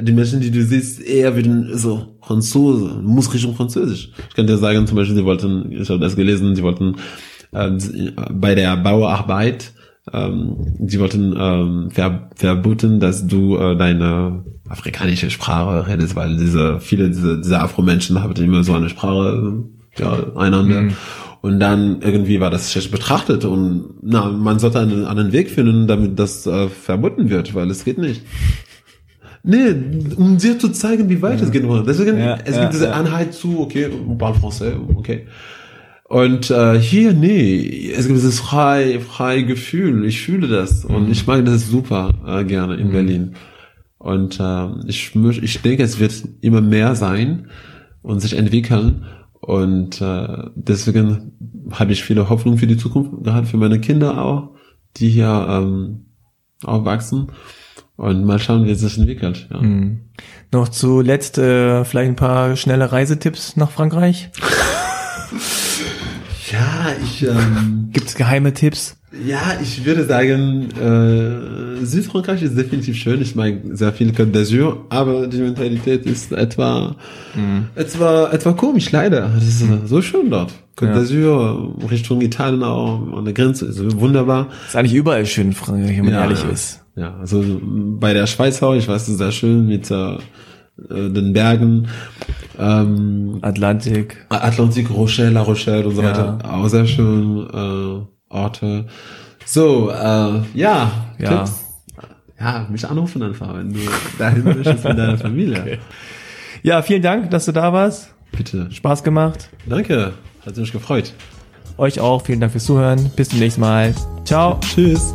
Die Menschen, die du siehst, eher wie so Franzose, muss Richtung Französisch. Ich kann dir sagen, zum Beispiel, sie wollten, ich habe das gelesen, sie wollten sie- bei der Bauarbeit, ähm, sie wollten ähm, ver verboten, dass du äh, deine afrikanische Sprache redest, weil diese viele diese, diese Afro-Menschen haben immer so eine Sprache ja, einander. Und dann irgendwie war das schlecht betrachtet und na, man sollte einen anderen Weg finden, damit das äh, verboten wird, weil es geht nicht. Nee, um dir zu zeigen, wie weit es geht. Deswegen, Ja, es ja, gibt diese ja. Einheit zu, okay, on parle français, okay. Und äh, hier, nee, es gibt dieses frei, frei Gefühl. Ich fühle das und ich mag das super äh, gerne in Berlin. Und äh, ich, ich denke, es wird immer mehr sein und sich entwickeln. Und äh, deswegen habe ich viele Hoffnung für die Zukunft, gerade für meine Kinder auch, die hier ähm, aufwachsen. Und mal schauen, wie es sich entwickelt. Ja. Mhm. Noch zuletzt äh, vielleicht ein paar schnelle Reisetipps nach Frankreich. Ja, ich ähm, Gibt's geheime Tipps? Ja, ich würde sagen, äh, Südfrankreich ist definitiv schön. Ich mag sehr viel Côte d'Azur, aber die Mentalität ist etwa, etwa, etwa komisch, leider. Das ist äh, so schön dort. Côte Ja. d'Azur, Richtung Italien auch, an der Grenze, ist wunderbar. Ist eigentlich überall schön in Frankreich, wenn man ehrlich ja. ist. Ja, also bei der Schweiz auch, ich weiß, es ist sehr schön mit äh, den Bergen. Ähm, Atlantik. Atlantik, Rochelle, La Rochelle und so Ja. weiter. Auch sehr schön äh, Orte. So, äh, ja, Ja. Tipps. Ja, mich anrufen einfach, wenn du dahin möchtest mit deiner Familie. Ja, vielen Dank, dass du da warst. Bitte. Spaß gemacht. Danke, hat mich gefreut. Euch auch. Vielen Dank fürs Zuhören. Bis zum nächsten Mal. Ciao. Tschüss.